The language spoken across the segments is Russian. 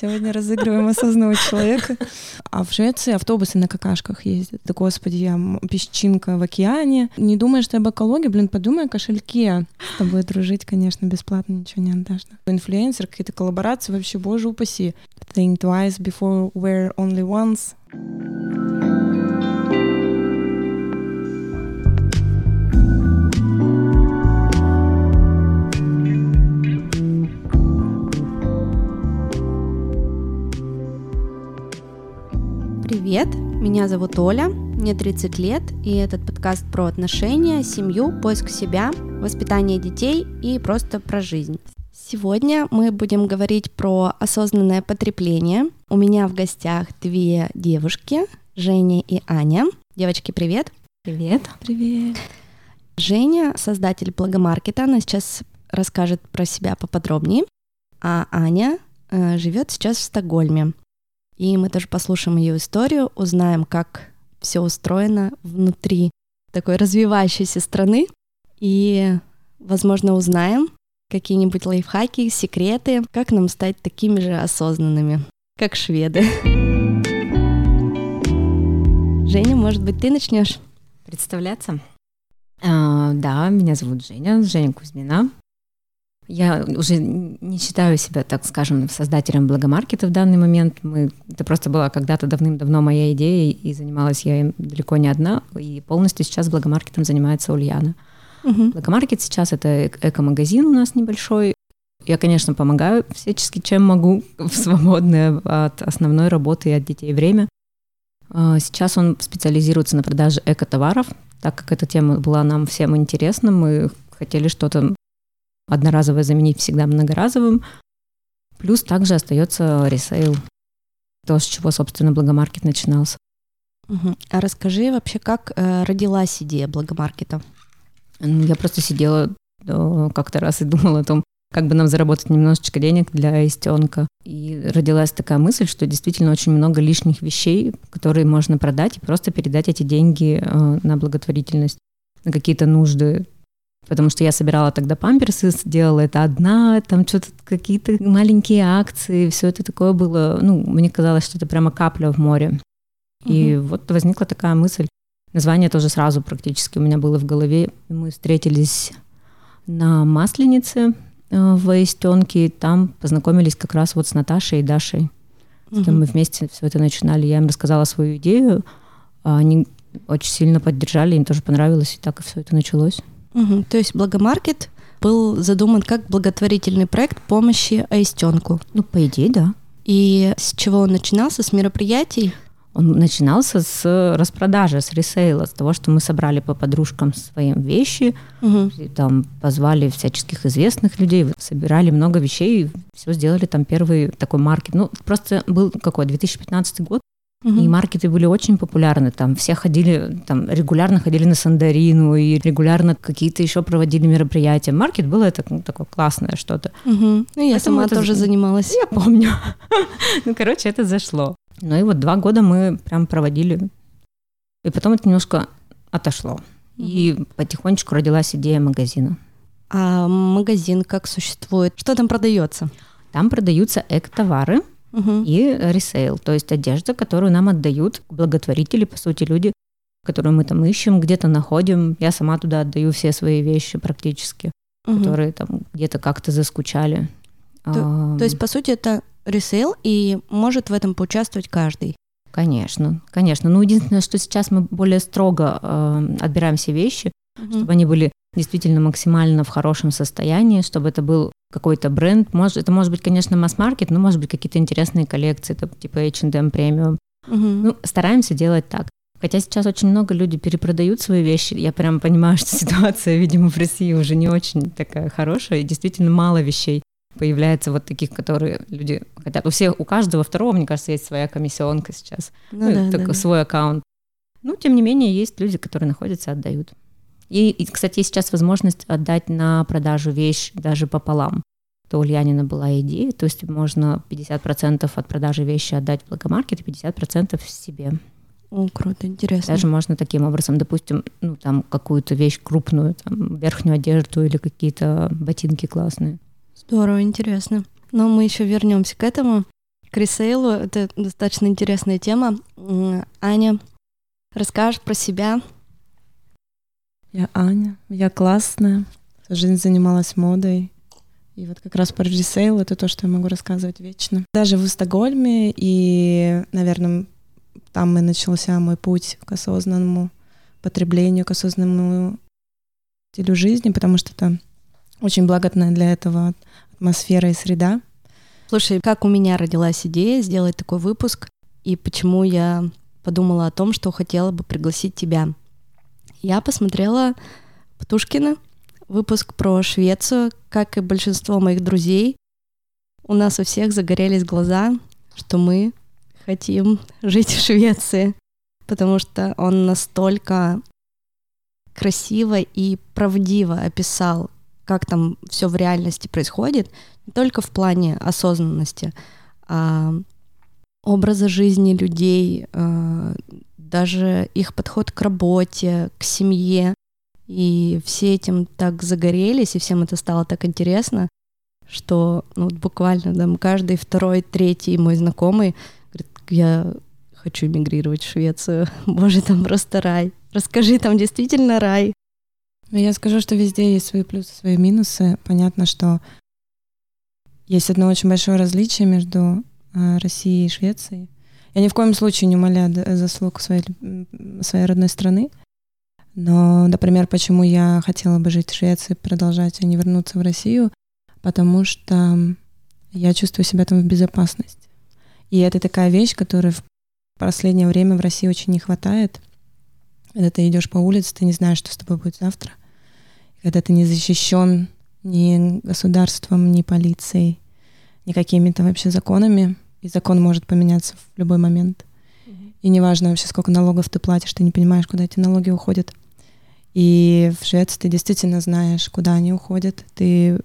Сегодня разыгрываем осознанного человека. А в Швеции автобусы на какашках ездят. Да господи, я песчинка в океане. Не думаешь ты об экологии, блин, подумай о кошельке. С тобой дружить, конечно, бесплатно ничего не отдашь. Инфлюенсер, какие-то коллаборации, вообще, боже упаси. Think twice before wear only once. Привет, меня зовут Оля, мне 30 лет, и этот подкаст про отношения, семью, поиск себя, воспитание детей и просто про жизнь. Сегодня мы будем говорить про осознанное потребление. У меня в гостях две девушки, Женя и Аня. Девочки, привет. Привет. Привет. Женя, создатель благомаркета, она сейчас расскажет про себя поподробнее. А Аня э, живет сейчас в Стокгольме. И мы тоже послушаем ее историю, узнаем, как все устроено внутри такой развивающейся страны. И, возможно, узнаем какие-нибудь лайфхаки, секреты, как нам стать такими же осознанными, как шведы. Женя, может быть, ты начнешь? Представляться? А, да, меня зовут Женя, Женя Кузьмина. Я уже не считаю себя, так скажем, создателем благомаркета в данный момент. Мы, это просто была когда-то давным-давно моя идея, и занималась я им далеко не одна. И полностью сейчас благомаркетом занимается Ульяна. Угу. Благомаркет сейчас это эко-магазин у нас небольшой. Я, конечно, помогаю всячески, чем могу, в свободное от основной работы и от детей время. А, сейчас он специализируется на продаже эко-товаров, так как эта тема была нам всем интересна. Мы хотели что-то одноразовое заменить всегда многоразовым. Плюс также остается ресейл, то, с чего, собственно, Благомаркет начинался. Угу. А расскажи вообще, как э, родилась идея Благомаркета? Я просто сидела э, как-то раз и думала о том, как бы нам заработать немножечко денег для истенка. И родилась такая мысль, что действительно очень много лишних вещей, которые можно продать и просто передать эти деньги э, на благотворительность, на какие-то нужды потому что я собирала тогда памперсы, делала это одна, там что-то какие-то маленькие акции, все это такое было, ну, мне казалось, что это прямо капля в море. Угу. И вот возникла такая мысль. Название тоже сразу практически у меня было в голове. Мы встретились на Масленице э, в Истенке, там познакомились как раз вот с Наташей и Дашей, с кем мы вместе все это начинали. Я им рассказала свою идею, они очень сильно поддержали, им тоже понравилось, и так и все это началось. Угу. То есть Благомаркет был задуман как благотворительный проект помощи Аистенку. Ну, по идее, да. И с чего он начинался? С мероприятий? Он начинался с распродажи, с ресейла, с того, что мы собрали по подружкам своим вещи, угу. и там позвали всяческих известных людей, собирали много вещей, все сделали там первый такой маркет. Ну, просто был какой, 2015 год, Угу. И маркеты были очень популярны. Там все ходили, там регулярно ходили на Сандарину и регулярно какие-то еще проводили мероприятия. Маркет было это ну, такое классное что-то. Угу. Ну, я Поэтому сама это... тоже занималась. Я помню. ну, короче, это зашло. Ну и вот два года мы прям проводили. И потом это немножко отошло. И потихонечку родилась идея магазина. А магазин как существует? Что там продается? Там продаются эко-товары угу. и ресейл, то есть одежда, которую нам отдают благотворители, по сути, люди, которую мы там ищем, где-то находим. Я сама туда отдаю все свои вещи практически, угу. которые там где-то как-то заскучали. То, а, то есть, по сути, это ресейл, и может в этом поучаствовать каждый. Конечно, конечно. Ну, единственное, что сейчас мы более строго э, отбираем все вещи, угу. чтобы они были действительно максимально в хорошем состоянии, чтобы это был какой-то бренд. Может, это может быть, конечно, масс-маркет, но может быть какие-то интересные коллекции, типа H&M премиум. Угу. Ну, стараемся делать так. Хотя сейчас очень много людей перепродают свои вещи. Я прям понимаю, что ситуация, видимо, в России уже не очень такая хорошая, и действительно мало вещей появляется вот таких, которые люди хотят. У всех, у каждого второго, мне кажется, есть своя комиссионка сейчас, ну, ну, да, да, свой аккаунт. Ну, тем не менее, есть люди, которые находятся, отдают. И, и, кстати, сейчас возможность отдать на продажу вещь даже пополам. То у Ульянина была идея, то есть можно 50% от продажи вещи отдать в благомаркет и 50% себе. О, круто, интересно. Даже можно таким образом, допустим, ну там какую-то вещь крупную, там верхнюю одежду или какие-то ботинки классные. Здорово, интересно. Но мы еще вернемся к этому. к ресейлу. Это достаточно интересная тема. Аня, расскажешь про себя? Я Аня, я классная, всю жизнь занималась модой. И вот как раз про ресейл — это то, что я могу рассказывать вечно. Даже в Стокгольме, и, наверное, там и начался мой путь к осознанному потреблению, к осознанному стилю жизни, потому что это очень благодатная для этого атмосфера и среда. Слушай, как у меня родилась идея сделать такой выпуск, и почему я подумала о том, что хотела бы пригласить тебя. Я посмотрела Птушкина, выпуск про Швецию, как и большинство моих друзей. У нас у всех загорелись глаза, что мы хотим жить в Швеции, потому что он настолько красиво и правдиво описал, как там все в реальности происходит, не только в плане осознанности, а образа жизни людей, а, даже их подход к работе, к семье. И все этим так загорелись, и всем это стало так интересно, что ну, буквально там каждый второй, третий мой знакомый говорит, я хочу эмигрировать в Швецию. Боже, там просто рай. Расскажи, там действительно рай. Ну, я скажу, что везде есть свои плюсы, свои минусы. Понятно, что есть одно очень большое различие между э, Россией и Швецией. Я ни в коем случае не умоляю заслуг своей, своей родной страны. Но, например, почему я хотела бы жить в Швеции, продолжать, а не вернуться в Россию, потому что я чувствую себя там в безопасности. И это такая вещь, которая в последнее время в России очень не хватает. Когда ты идешь по улице, ты не знаешь, что с тобой будет завтра. Когда ты не защищен ни государством, ни полицией, ни какими-то вообще законами. И закон может поменяться в любой момент. И неважно вообще, сколько налогов ты платишь, ты не понимаешь, куда эти налоги уходят. И в Швеции ты действительно знаешь, куда они уходят. Ты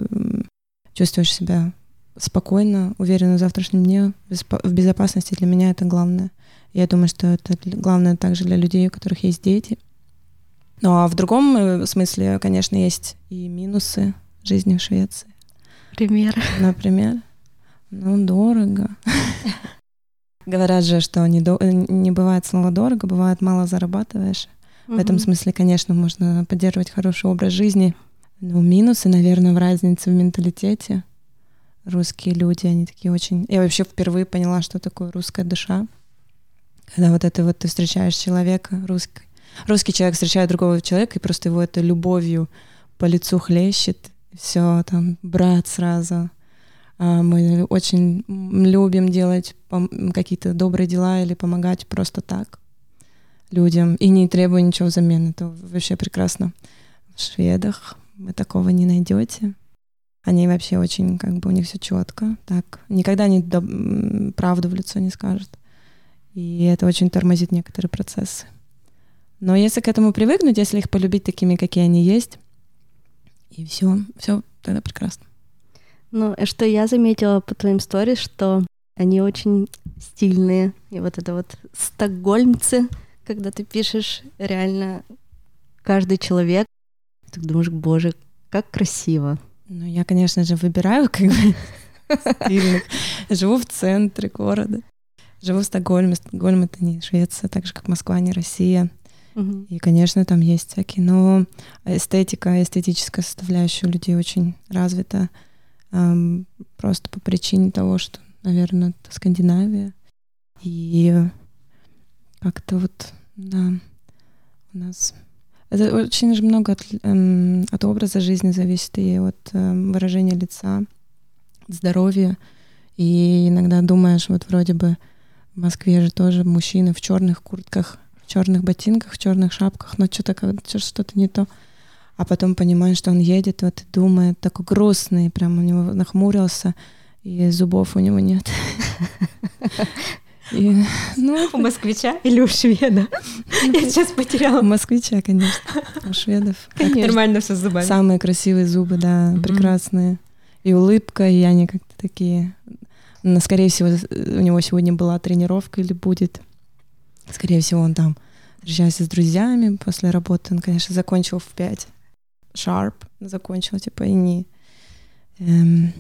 чувствуешь себя спокойно, уверенно в завтрашнем дне, в безопасности. Для меня это главное. Я думаю, что это главное также для людей, у которых есть дети. Ну а в другом э, смысле, конечно, есть и минусы жизни в Швеции. Пример. Например. Ну, дорого. Говорят же, что не, до... не бывает слова дорого, бывает мало зарабатываешь. В этом смысле, конечно, можно поддерживать хороший образ жизни. Но минусы, наверное, в разнице в менталитете. Русские люди, они такие очень... Я вообще впервые поняла, что такое русская душа. Когда вот это вот ты встречаешь человека русский, русский человек встречает другого человека, и просто его это любовью по лицу хлещет, все там, брат сразу. А мы очень любим делать какие-то добрые дела или помогать просто так людям и не требуя ничего взамен. Это вообще прекрасно. В шведах вы такого не найдете. Они вообще очень, как бы, у них все четко. Так, никогда не правду в лицо не скажут. И это очень тормозит некоторые процессы. Но если к этому привыкнуть, если их полюбить такими, какие они есть, и все, все тогда прекрасно. Ну, что я заметила по твоим сторис, что они очень стильные. И вот это вот стокгольмцы, когда ты пишешь реально каждый человек, ты думаешь, боже, как красиво. Ну, я, конечно же, выбираю как бы стильных. Живу в центре города. Живу в Стокгольме. Стокгольм — это не Швеция, так же, как Москва, не Россия. Угу. И, конечно, там есть всякие, но эстетика, эстетическая составляющая у людей очень развита. Просто по причине того, что, наверное, это Скандинавия. И как-то вот, да, у нас... Это очень же много от, эм, от образа жизни зависит и от эм, выражения лица, здоровья. И иногда думаешь, вот вроде бы в Москве же тоже мужчины в черных куртках, в черных ботинках, в черных шапках, но что-то что-то не то. А потом понимаешь, что он едет, вот и думает, такой грустный, прям у него нахмурился, и зубов у него нет. И, ну, у москвича или у шведа? Я сейчас потеряла. У москвича, конечно. У шведов. Конечно. Нормально все с зубами. Самые красивые зубы, да, прекрасные. И улыбка, и они как-то такие но, скорее всего, у него сегодня была тренировка или будет. Скорее всего, он там встречается с друзьями после работы. Он, конечно, закончил в 5. Sharp закончил, типа, и не, эм,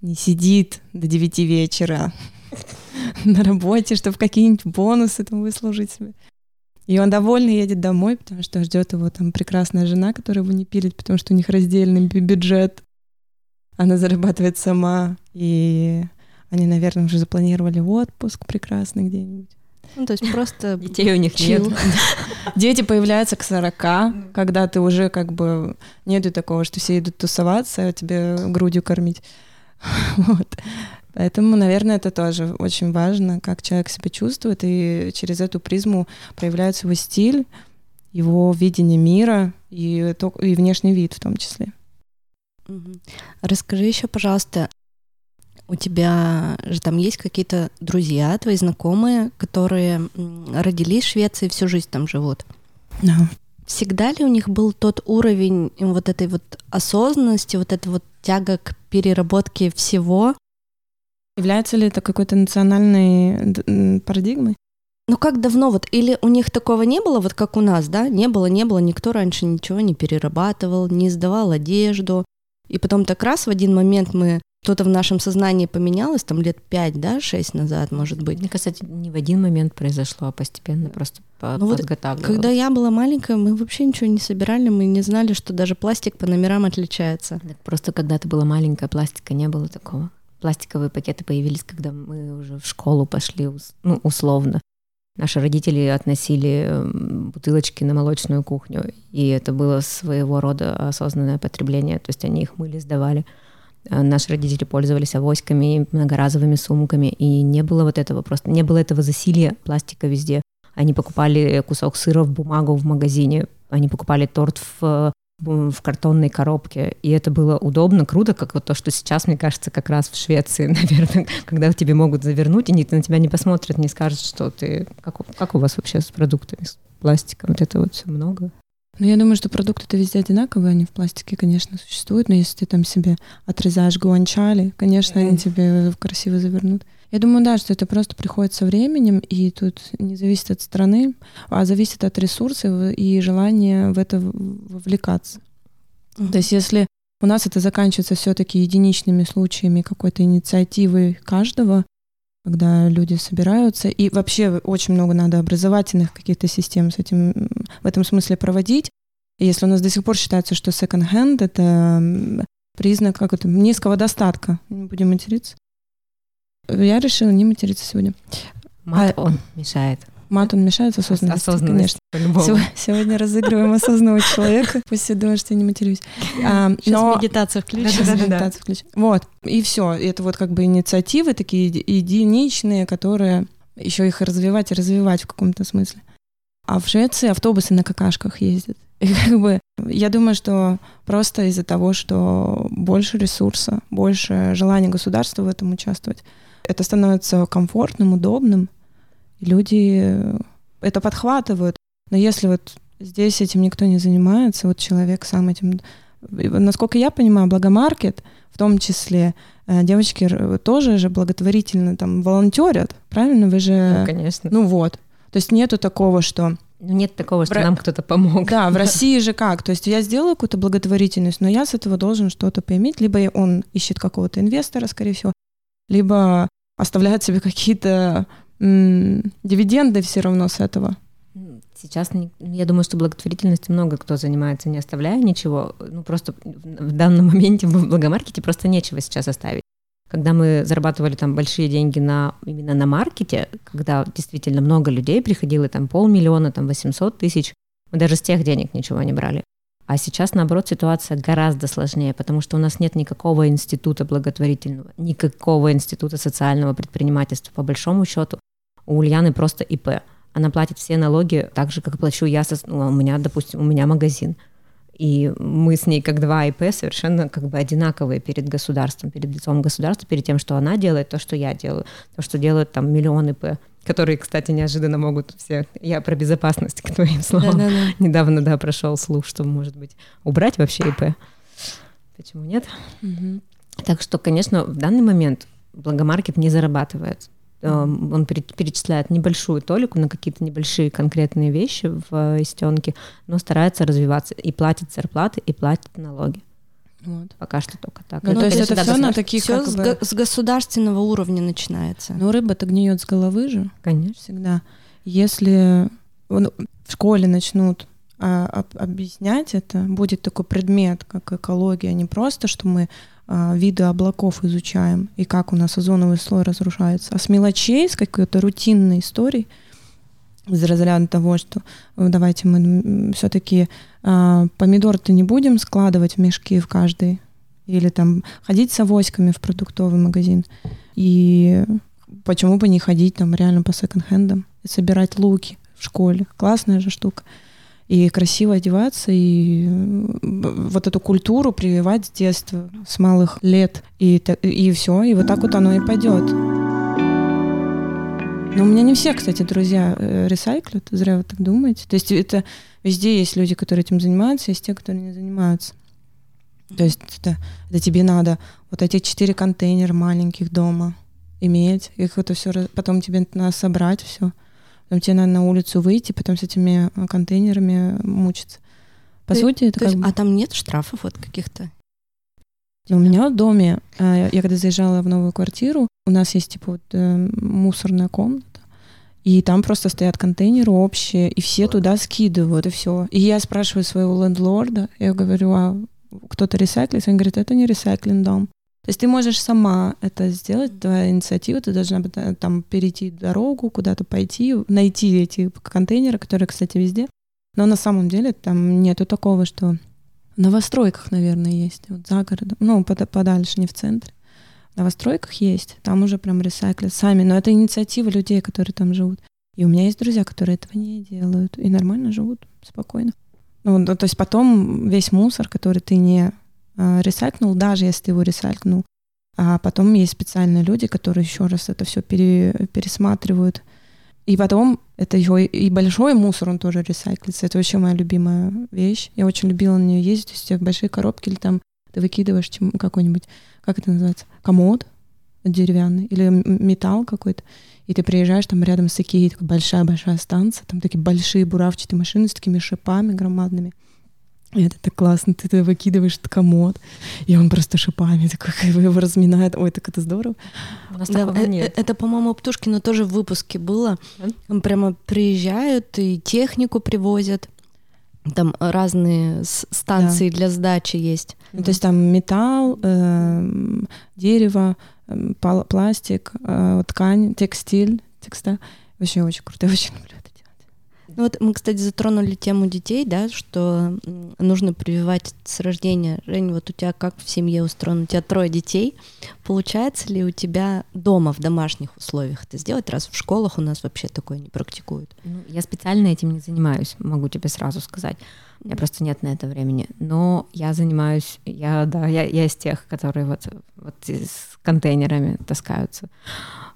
не сидит до 9 вечера. на работе, чтобы какие-нибудь бонусы там выслужить себе. И он довольный едет домой, потому что ждет его там прекрасная жена, которая его не пилит, потому что у них раздельный бюджет. Она зарабатывает сама, и они, наверное, уже запланировали отпуск прекрасный где-нибудь. Ну, то есть просто Детей у них нет. Дети появляются к 40, когда ты уже как бы... Нету такого, что все идут тусоваться, а тебе грудью кормить. Вот. Поэтому, наверное, это тоже очень важно, как человек себя чувствует, и через эту призму проявляется его стиль, его видение мира и, и внешний вид в том числе. Расскажи еще, пожалуйста, у тебя же там есть какие-то друзья, твои знакомые, которые родились в Швеции и всю жизнь там живут? Да. Всегда ли у них был тот уровень вот этой вот осознанности, вот эта вот тяга к переработке всего? Является ли это какой-то национальной парадигмой? Ну как давно вот? Или у них такого не было, вот как у нас, да? Не было, не было, никто раньше ничего не перерабатывал, не сдавал одежду. И потом так раз в один момент мы что-то в нашем сознании поменялось, там лет пять, да, шесть назад, может быть. Мне кажется, не в один момент произошло, а постепенно просто ну вот, Когда я была маленькая, мы вообще ничего не собирали, мы не знали, что даже пластик по номерам отличается. Просто когда ты была маленькая, пластика не было такого. Пластиковые пакеты появились, когда мы уже в школу пошли, ну, условно. Наши родители относили эм, бутылочки на молочную кухню, и это было своего рода осознанное потребление, то есть они их мыли, сдавали. Э, наши родители пользовались авоськами, многоразовыми сумками, и не было вот этого просто, не было этого засилия пластика везде. Они покупали кусок сыра в бумагу в магазине, они покупали торт в, в картонной коробке, и это было удобно, круто, как вот то, что сейчас, мне кажется, как раз в Швеции, наверное, когда тебе могут завернуть, и на тебя не посмотрит, не скажет, что ты... Как, как у вас вообще с продуктами, с пластиком? Вот это вот все много? Ну, я думаю, что продукты-то везде одинаковые, они в пластике, конечно, существуют, но если ты там себе отрезаешь гуанчали, конечно, mm-hmm. они тебе красиво завернут. Я думаю, да, что это просто приходит со временем, и тут не зависит от страны, а зависит от ресурсов и желания в это вовлекаться. Mm-hmm. То есть если у нас это заканчивается все-таки единичными случаями какой-то инициативы каждого, когда люди собираются. И вообще очень много надо образовательных каких-то систем с этим, в этом смысле проводить. Если у нас до сих пор считается, что second-hand — это признак как это, низкого достатка, не будем материться. Я решила не материться сегодня. Мат а, он мешает. Мат, он мешает осознанности, осознанность, конечно. Сегодня разыгрываем осознанного человека. Пусть все думают, что я не матерюсь. А, Сейчас но... медитацию включу. Да, медитацию включу. Вот, и все. Это вот как бы инициативы такие единичные, которые еще их развивать и развивать в каком-то смысле. А в Швеции автобусы на какашках ездят. И как бы я думаю, что просто из-за того, что больше ресурса, больше желания государства в этом участвовать, это становится комфортным, удобным, люди это подхватывают. Но если вот здесь этим никто не занимается, вот человек сам этим... Насколько я понимаю, Благомаркет, в том числе, э, девочки тоже же благотворительно там волонтерят, правильно? Вы же... Ну, конечно. Ну вот. То есть нету такого, что... Ну, нет такого, что в... нам кто-то помог. Да, в России же как? То есть я сделаю какую-то благотворительность, но я с этого должен что-то поиметь. Либо он ищет какого-то инвестора, скорее всего, либо оставляет себе какие-то дивиденды все равно с этого. Сейчас, я думаю, что благотворительностью много кто занимается, не оставляя ничего. Ну, просто в данном моменте в благомаркете просто нечего сейчас оставить. Когда мы зарабатывали там большие деньги на, именно на маркете, когда действительно много людей приходило, там полмиллиона, там 800 тысяч, мы даже с тех денег ничего не брали. А сейчас, наоборот, ситуация гораздо сложнее, потому что у нас нет никакого института благотворительного, никакого института социального предпринимательства. По большому счету, у Ульяны просто ИП. Она платит все налоги так же, как плачу я. Со, ну, у меня, допустим, у меня магазин. И мы с ней как два ИП совершенно как бы одинаковые перед государством, перед лицом государства, перед тем, что она делает, то, что я делаю, то, что делают там миллион ИП, которые, кстати, неожиданно могут все... Я про безопасность к твоим словам. Да, да, да. Недавно, да, прошел слух, что, может быть, убрать вообще ИП. Почему нет? Угу. Так что, конечно, в данный момент Благомаркет не зарабатывает он перечисляет небольшую толику на какие-то небольшие конкретные вещи в истенке, но старается развиваться и платит зарплаты, и платит налоги. Вот. Пока что только так. Ну, то есть это все на таких все с, бы... с государственного уровня начинается. Ну, рыба-то гниет с головы же. Конечно. Всегда. Если ну, в школе начнут а, об, объяснять это, будет такой предмет, как экология, не просто, что мы а, виды облаков изучаем и как у нас озоновый слой разрушается, а с мелочей, с какой-то рутинной историей, из разряда того, что ну, давайте мы все-таки а, помидор-то не будем складывать в мешки в каждый, или там ходить с авоськами в продуктовый магазин. И почему бы не ходить там реально по секонд-хендам собирать луки в школе. Классная же штука. И красиво одеваться, и вот эту культуру прививать с детства, с малых лет. И, и все, и вот так вот оно и пойдет. Но у меня не все, кстати, друзья э, ресайклят, зря вы так думаете. То есть это везде есть люди, которые этим занимаются, есть те, которые не занимаются. То есть это, это тебе надо вот эти четыре контейнера маленьких дома иметь, их это все, потом тебе надо собрать все, потом тебе надо на улицу выйти, потом с этими э, контейнерами мучиться. По то, сути, это как есть, бы... А там нет штрафов вот каких-то? У меня в доме, э, я когда заезжала в новую квартиру, у нас есть типа вот э, мусорная комната, и там просто стоят контейнеры общие, и все туда скидывают, и все. И я спрашиваю своего лендлорда, я говорю, а кто-то ресайклит? Он говорит, это не ресайклинг дом. То есть ты можешь сама это сделать, твоя инициатива, ты должна там перейти дорогу, куда-то пойти, найти эти контейнеры, которые, кстати, везде. Но на самом деле там нету такого, что в новостройках, наверное, есть, вот за городом, ну, подальше, не в центре новостройках есть, там уже прям ресайклят сами, но это инициатива людей, которые там живут. И у меня есть друзья, которые этого не делают и нормально живут, спокойно. Ну, то есть потом весь мусор, который ты не ресайкнул, даже если ты его ресайкнул, а потом есть специальные люди, которые еще раз это все пере, пересматривают. И потом это еще и большой мусор, он тоже ресайклится. Это вообще моя любимая вещь. Я очень любила на нее ездить. То есть у тебя большие коробки или там ты выкидываешь какой-нибудь, как это называется, комод деревянный или металл какой-то, и ты приезжаешь, там рядом с Икеей такая большая-большая станция, там такие большие буравчатые машины с такими шипами громадными. Это так классно, ты выкидываешь этот комод, и он просто шипами такой его разминает. Ой, так это здорово. У нас да, э, нет. Это, по-моему, Птушкина тоже в выпуске было. Mm? Прямо приезжают и технику привозят. Там разные станции да. для сдачи есть. Ну, то есть там металл, э, дерево, э, пластик, э, ткань, текстиль, текста. Вообще очень круто, я очень люблю это. Ну вот мы, кстати, затронули тему детей, да, что нужно прививать с рождения. Жень, вот у тебя как в семье устроено? У тебя трое детей. Получается ли у тебя дома в домашних условиях это сделать, раз в школах у нас вообще такое не практикуют? Ну, я специально этим не занимаюсь, могу тебе сразу сказать. У меня просто нет на это времени. Но я занимаюсь, я, да, я, я из тех, которые вот, вот с контейнерами таскаются.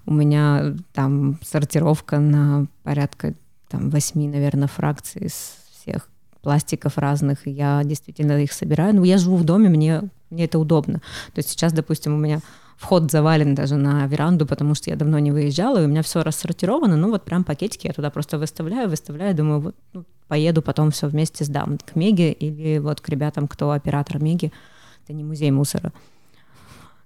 У меня там сортировка на порядка там восьми, наверное, фракций из всех пластиков разных, и я действительно их собираю. Но я живу в доме, мне, мне это удобно. То есть сейчас, допустим, у меня вход завален даже на веранду, потому что я давно не выезжала, и у меня все рассортировано, ну вот прям пакетики я туда просто выставляю, выставляю, думаю, вот ну, поеду потом все вместе сдам к Меге или вот к ребятам, кто оператор Меги, это не музей мусора.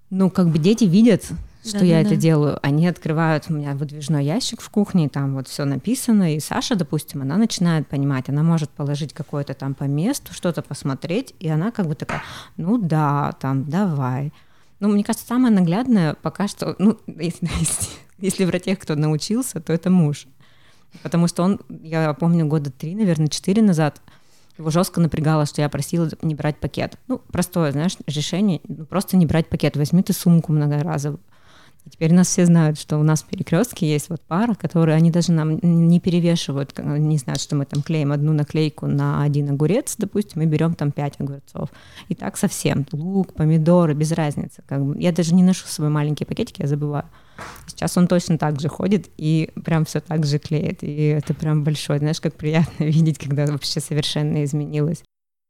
Ну, как бы дети видят, что да, я да, это да. делаю. Они открывают у меня выдвижной ящик в кухне, там вот все написано, и Саша, допустим, она начинает понимать, она может положить какое-то там по месту, что-то посмотреть, и она как бы такая, ну да, там, давай. Ну, мне кажется, самое наглядное пока что, ну, если, если, про тех, кто научился, то это муж. Потому что он, я помню, года три, наверное, четыре назад, его жестко напрягало, что я просила не брать пакет. Ну, простое, знаешь, решение, ну, просто не брать пакет. Возьми ты сумку многоразовую. И теперь нас все знают, что у нас в перекрестке есть вот пара, которые они даже нам не перевешивают, не знают, что мы там клеим одну наклейку на один огурец, допустим, и берем там пять огурцов. И так совсем. Лук, помидоры, без разницы. Как бы. Я даже не ношу с собой маленькие пакетики, я забываю. Сейчас он точно так же ходит и прям все так же клеит. И это прям большое, знаешь, как приятно видеть, когда вообще совершенно изменилось.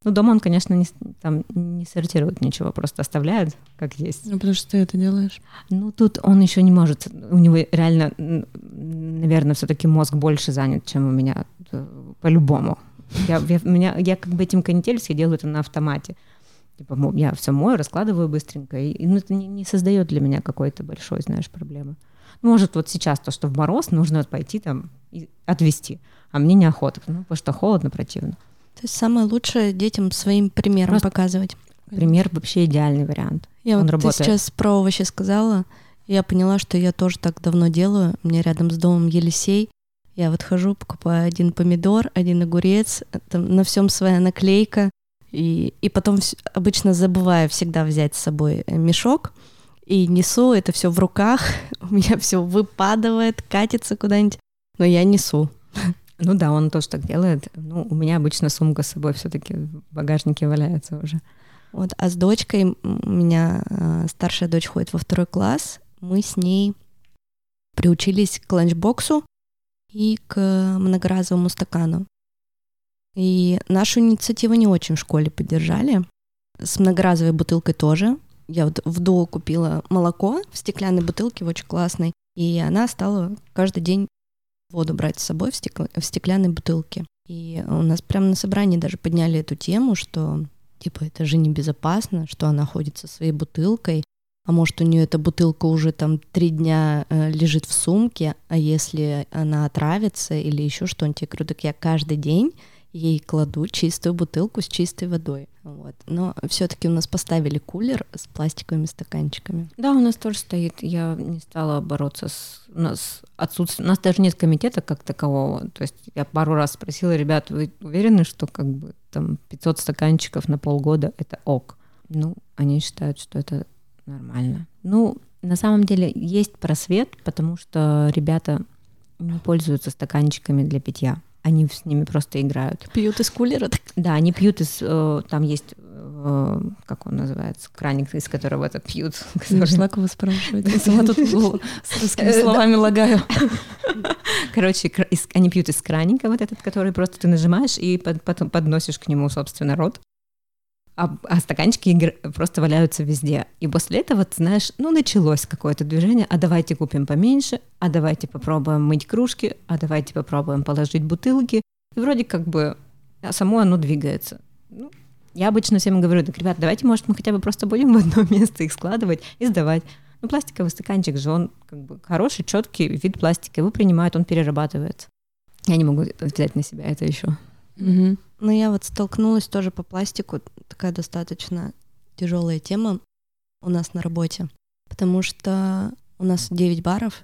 Ну, дома он, конечно, не, там не сортирует ничего, просто оставляет, как есть. Ну, потому что ты это делаешь. Ну, тут он еще не может. У него реально, наверное, все-таки мозг больше занят, чем у меня э, по-любому. Я, я, меня, я как бы этим конетелюсь, я делаю это на автомате. Типа, я все мою, раскладываю быстренько, и, ну, это не, не создает для меня какой-то большой, знаешь, проблемы. Может, вот сейчас то, что в мороз, нужно пойти там и отвезти, а мне неохота, ну, потому что холодно, противно. То есть самое лучшее детям своим примером Просто показывать. Пример вообще идеальный вариант. Я Он вот работает. ты сейчас про овощи сказала, я поняла, что я тоже так давно делаю. У меня рядом с домом Елисей. Я вот хожу, покупаю один помидор, один огурец, там на всем своя наклейка. И, и потом обычно забываю всегда взять с собой э, мешок и несу это все в руках. У меня все выпадывает, катится куда-нибудь, но я несу. Ну да, он тоже так делает. Ну, у меня обычно сумка с собой все-таки в багажнике валяется уже. Вот, а с дочкой у меня э, старшая дочь ходит во второй класс. Мы с ней приучились к ланчбоксу и к многоразовому стакану. И нашу инициативу не очень в школе поддержали. С многоразовой бутылкой тоже. Я вот в Дуо купила молоко в стеклянной бутылке, очень классной. И она стала каждый день воду брать с собой в, стекл... в стеклянной бутылке. И у нас прямо на собрании даже подняли эту тему, что типа это же небезопасно, что она ходит со своей бутылкой, а может у нее эта бутылка уже там три дня э, лежит в сумке, а если она отравится или еще что-нибудь, я говорю, так я каждый день ей кладу чистую бутылку с чистой водой. Вот. Но все-таки у нас поставили кулер с пластиковыми стаканчиками. Да, у нас тоже стоит. Я не стала бороться с... У нас отсутствие... У нас даже нет комитета как такового. То есть я пару раз спросила, ребят, вы уверены, что как бы там 500 стаканчиков на полгода — это ок? Ну, они считают, что это нормально. Ну, на самом деле есть просвет, потому что ребята не пользуются стаканчиками для питья они с ними просто играют. Пьют из кулера? Да, они пьют из... Э, там есть э, как он называется, краник, из которого это пьют. Нашла кого спрашивать. Я сама тут с русскими словами лагаю. Короче, они пьют из краника вот этот, который просто ты нажимаешь и подносишь к нему, собственно, рот а, а стаканчики просто валяются везде. И после этого, ты знаешь, ну, началось какое-то движение, а давайте купим поменьше, а давайте попробуем мыть кружки, а давайте попробуем положить бутылки. И вроде как бы само оно двигается. Ну, я обычно всем говорю, так, ребят, давайте, может, мы хотя бы просто будем в одно место их складывать и сдавать. Ну, пластиковый стаканчик же, он как бы хороший, четкий вид пластика, его принимают, он перерабатывается. Я не могу взять на себя это еще. Угу. Ну, я вот столкнулась тоже по пластику, такая достаточно тяжелая тема у нас на работе, потому что у нас 9 баров,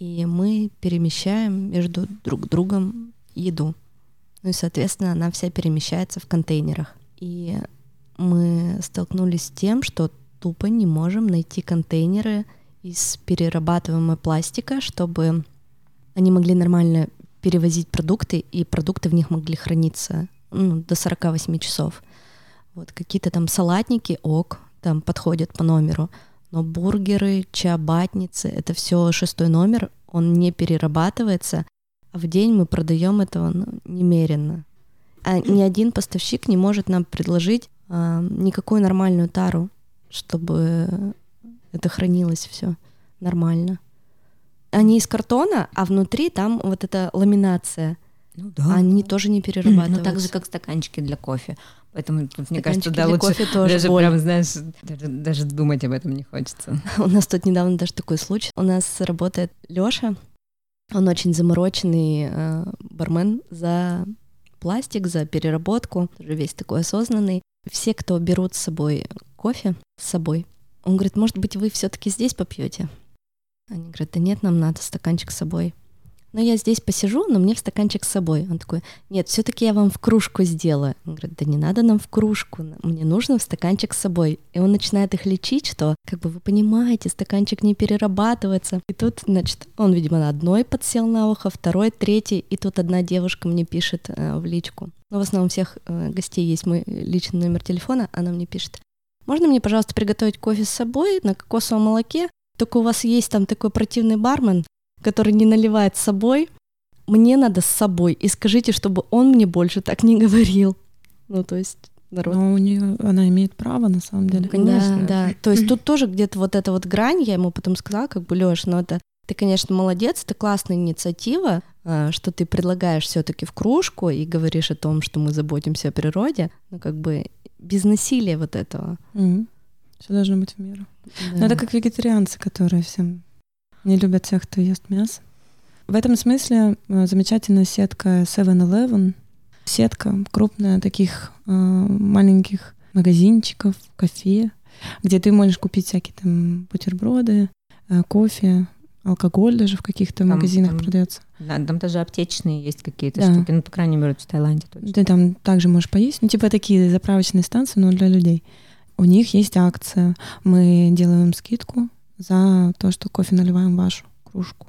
и мы перемещаем между друг другом еду. Ну и, соответственно, она вся перемещается в контейнерах. И мы столкнулись с тем, что тупо не можем найти контейнеры из перерабатываемого пластика, чтобы они могли нормально перевозить продукты, и продукты в них могли храниться ну, до 48 часов. Вот какие-то там салатники, ок, там подходят по номеру, но бургеры, чабатницы, это все шестой номер, он не перерабатывается, а в день мы продаем этого ну, немерено. А ни один поставщик не может нам предложить а, никакую нормальную тару, чтобы это хранилось все нормально они из картона, а внутри там вот эта ламинация. Ну да. Они тоже не перерабатываются. Ну так же, как стаканчики для кофе. Поэтому тут, мне кажется, да, лучше кофе тоже даже боль. прям, знаешь, даже, даже думать об этом не хочется. У нас тут недавно даже такой случай. У нас работает Лёша, он очень замороченный э, бармен за пластик, за переработку, тоже весь такой осознанный. Все, кто берут с собой кофе с собой, он говорит, может быть, вы все-таки здесь попьете? Они говорят, да нет, нам надо стаканчик с собой. Но я здесь посижу, но мне в стаканчик с собой. Он такой, нет, все-таки я вам в кружку сделаю. Он говорит, да не надо нам в кружку, мне нужно в стаканчик с собой. И он начинает их лечить, что, как бы вы понимаете, стаканчик не перерабатывается. И тут, значит, он, видимо, на одной подсел на ухо, второй, третий, и тут одна девушка мне пишет э, в личку. Но в основном всех э, гостей есть мой личный номер телефона, она мне пишет, можно мне, пожалуйста, приготовить кофе с собой на кокосовом молоке, только у вас есть там такой противный бармен, который не наливает с собой. Мне надо с собой. И скажите, чтобы он мне больше так не говорил. Ну, то есть народ. Но у нее она имеет право, на самом деле. конечно. Да, да. То есть тут тоже где-то вот эта вот грань, я ему потом сказала, как бы, Лёш, ну это ты, конечно, молодец, это классная инициатива, а, что ты предлагаешь все-таки в кружку и говоришь о том, что мы заботимся о природе, ну как бы без насилия вот этого. Mm-hmm. Все должно быть в меру. Да. Но это как вегетарианцы, которые всем не любят тех, кто ест мясо. В этом смысле э, замечательная сетка 7-Eleven, сетка крупная таких э, маленьких магазинчиков, кафе, где ты можешь купить всякие там бутерброды, э, кофе, алкоголь даже в каких-то там, магазинах там, продается. Да, там даже аптечные есть какие-то да. штуки, ну, по крайней мере, в Таиланде точно. Ты там также можешь поесть, ну, типа такие заправочные станции, но для людей. У них есть акция. Мы делаем скидку за то, что кофе наливаем в вашу кружку.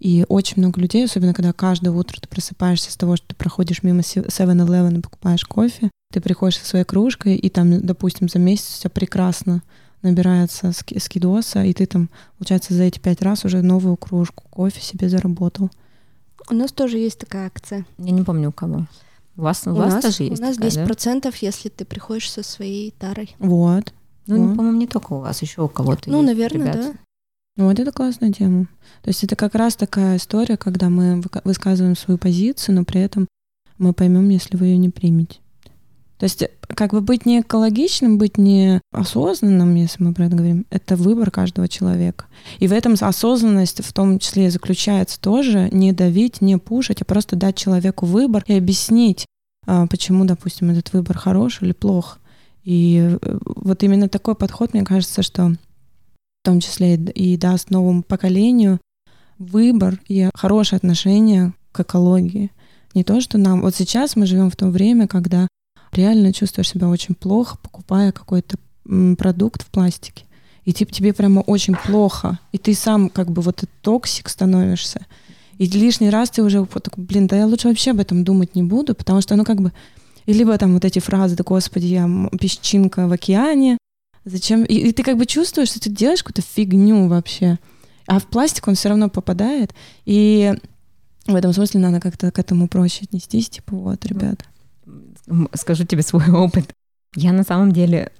И очень много людей, особенно когда каждое утро ты просыпаешься с того, что ты проходишь мимо 7-Eleven и покупаешь кофе, ты приходишь со своей кружкой, и там, допустим, за месяц все прекрасно набирается скидоса, и ты там, получается, за эти пять раз уже новую кружку кофе себе заработал. У нас тоже есть такая акция. Я не помню у кого. У вас, у, у вас нас, тоже есть? У нас такая, 10%, да? если ты приходишь со своей тарой. Вот. Ну, вот. по-моему, не только у вас, еще у кого-то. Ну, наверное, ребят. да. Ну, вот это классная тема. То есть это как раз такая история, когда мы высказываем свою позицию, но при этом мы поймем, если вы ее не примете. То есть как бы быть не экологичным, быть не осознанным, если мы про это говорим, это выбор каждого человека. И в этом осознанность в том числе заключается тоже не давить, не пушить, а просто дать человеку выбор и объяснить, а, почему, допустим, этот выбор хорош или плох. И э, вот именно такой подход, мне кажется, что в том числе и даст новому поколению выбор и хорошее отношение к экологии. Не то, что нам... Вот сейчас мы живем в то время, когда реально чувствуешь себя очень плохо, покупая какой-то продукт в пластике. И типа тебе прямо очень плохо. И ты сам как бы вот toxic становишься. И лишний раз ты уже такой, блин, да я лучше вообще об этом думать не буду, потому что, ну, как бы, и либо там вот эти фразы, да, господи, я песчинка в океане, зачем, и, и ты как бы чувствуешь, что ты делаешь какую-то фигню вообще, а в пластик он все равно попадает, и в этом смысле надо как-то к этому проще отнестись, типа, вот, ребята скажу тебе свой опыт. Я на самом деле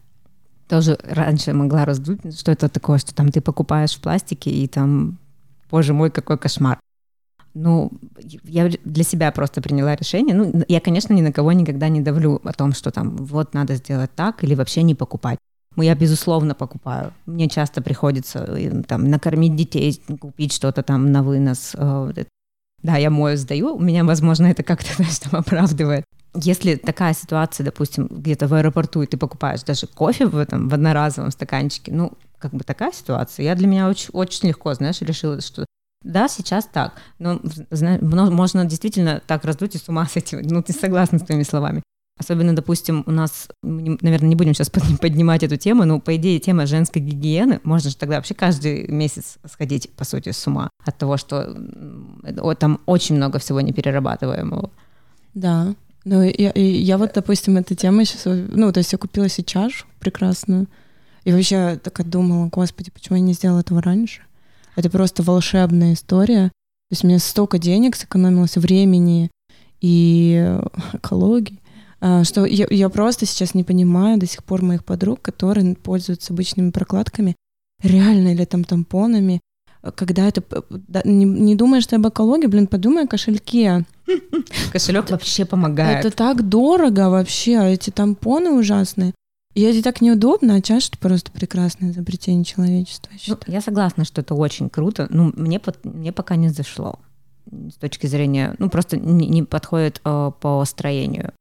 тоже раньше могла раздуть, что это такое, что там ты покупаешь в пластике и там, боже мой, какой кошмар. Ну, я для себя просто приняла решение. Ну, я, конечно, ни на кого никогда не давлю о том, что там вот надо сделать так или вообще не покупать. Я, безусловно, покупаю. Мне часто приходится э, там накормить детей, купить что-то там на вынос. Э, да, я мою, сдаю. У меня, возможно, это как-то, знаешь, там оправдывает если такая ситуация, допустим, где-то в аэропорту, и ты покупаешь даже кофе в этом в одноразовом стаканчике, ну, как бы такая ситуация, я для меня очень, очень легко, знаешь, решила, что да, сейчас так, но знаешь, можно действительно так раздуть и с ума с этим, ну, ты согласна с твоими словами. Особенно, допустим, у нас, наверное, не будем сейчас поднимать эту тему, но, по идее, тема женской гигиены, можно же тогда вообще каждый месяц сходить, по сути, с ума от того, что там очень много всего неперерабатываемого. Да, ну, я, я вот, допустим, эта тема сейчас, ну, то есть я купила себе чашу прекрасную, и вообще так думала, господи, почему я не сделала этого раньше? Это просто волшебная история. То есть мне столько денег сэкономилось, времени и экологии, а, что я, я просто сейчас не понимаю до сих пор моих подруг, которые пользуются обычными прокладками, реально или там тампонами, когда это... Не, не думаешь ты об экологии, блин, подумай о кошельке. Кошелек вообще помогает. Это так дорого вообще, а эти тампоны ужасные. И это так неудобно, а это просто прекрасное изобретение человечества. Я, ну, я согласна, что это очень круто. Ну, мне, мне пока не зашло с точки зрения, ну, просто не, не подходит э, по строению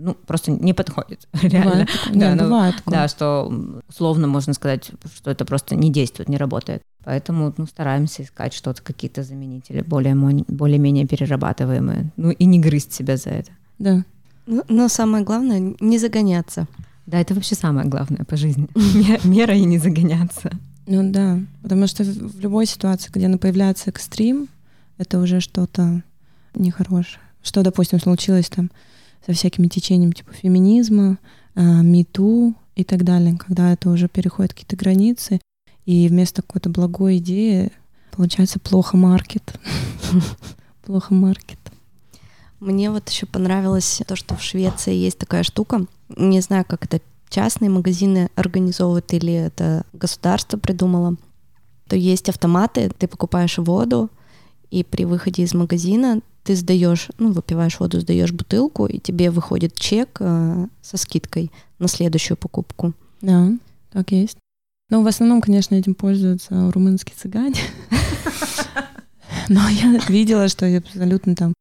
ну, просто не подходит. Реально. Бывает, да, не, ну, бывает да, что условно можно сказать, что это просто не действует, не работает. Поэтому ну, стараемся искать что-то, какие-то заменители, более, более-менее перерабатываемые. Ну и не грызть себя за это. Да. Но, но самое главное — не загоняться. Да, это вообще самое главное по жизни. Мера и не загоняться. Ну да, потому что в любой ситуации, где появляется экстрим, это уже что-то нехорошее. Что, допустим, случилось там со всякими течениями типа феминизма, мету и так далее, когда это уже переходит какие-то границы, и вместо какой-то благой идеи получается плохо маркет. Плохо маркет. Мне вот еще понравилось то, что в Швеции есть такая штука. Не знаю, как это частные магазины организовывают или это государство придумало. То есть автоматы, ты покупаешь воду, и при выходе из магазина ты сдаешь, ну, выпиваешь воду, сдаешь бутылку, и тебе выходит чек э, со скидкой на следующую покупку. Да, так есть. Но в основном, конечно, этим пользуются румынские цыгане. Но я видела, что абсолютно там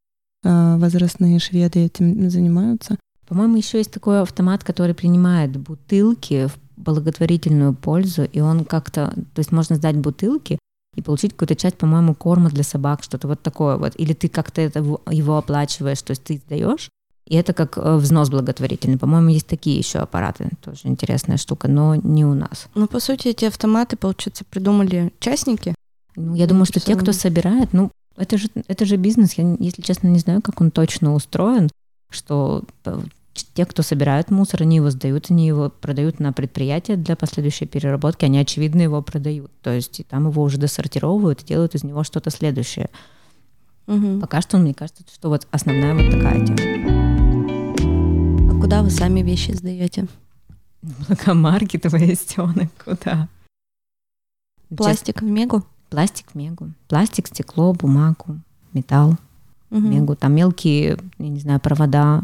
э, возрастные шведы этим занимаются. По-моему, еще есть такой автомат, который принимает бутылки в благотворительную пользу, и он как-то, то есть можно сдать бутылки и получить какую-то часть, по-моему, корма для собак, что-то вот такое вот. Или ты как-то это его оплачиваешь, то есть ты сдаешь, и это как э, взнос благотворительный. По-моему, есть такие еще аппараты, тоже интересная штука, но не у нас. Ну, по сути, эти автоматы, получается, придумали частники. Ну, я думаю, что те, кто собирает, ну, это же, это же бизнес. Я, если честно, не знаю, как он точно устроен, что э, те, кто собирают мусор, они его сдают, они его продают на предприятие для последующей переработки, они, очевидно, его продают. То есть там его уже досортировывают и делают из него что-то следующее. Угу. Пока что, мне кажется, что вот основная вот такая тема. Куда вы сами вещи сдаете? Благомаркет, Вестенок, куда? Пластик в Мегу? Пластик в Мегу. Пластик, стекло, бумагу, металл, угу. Мегу. Там мелкие, я не знаю, провода,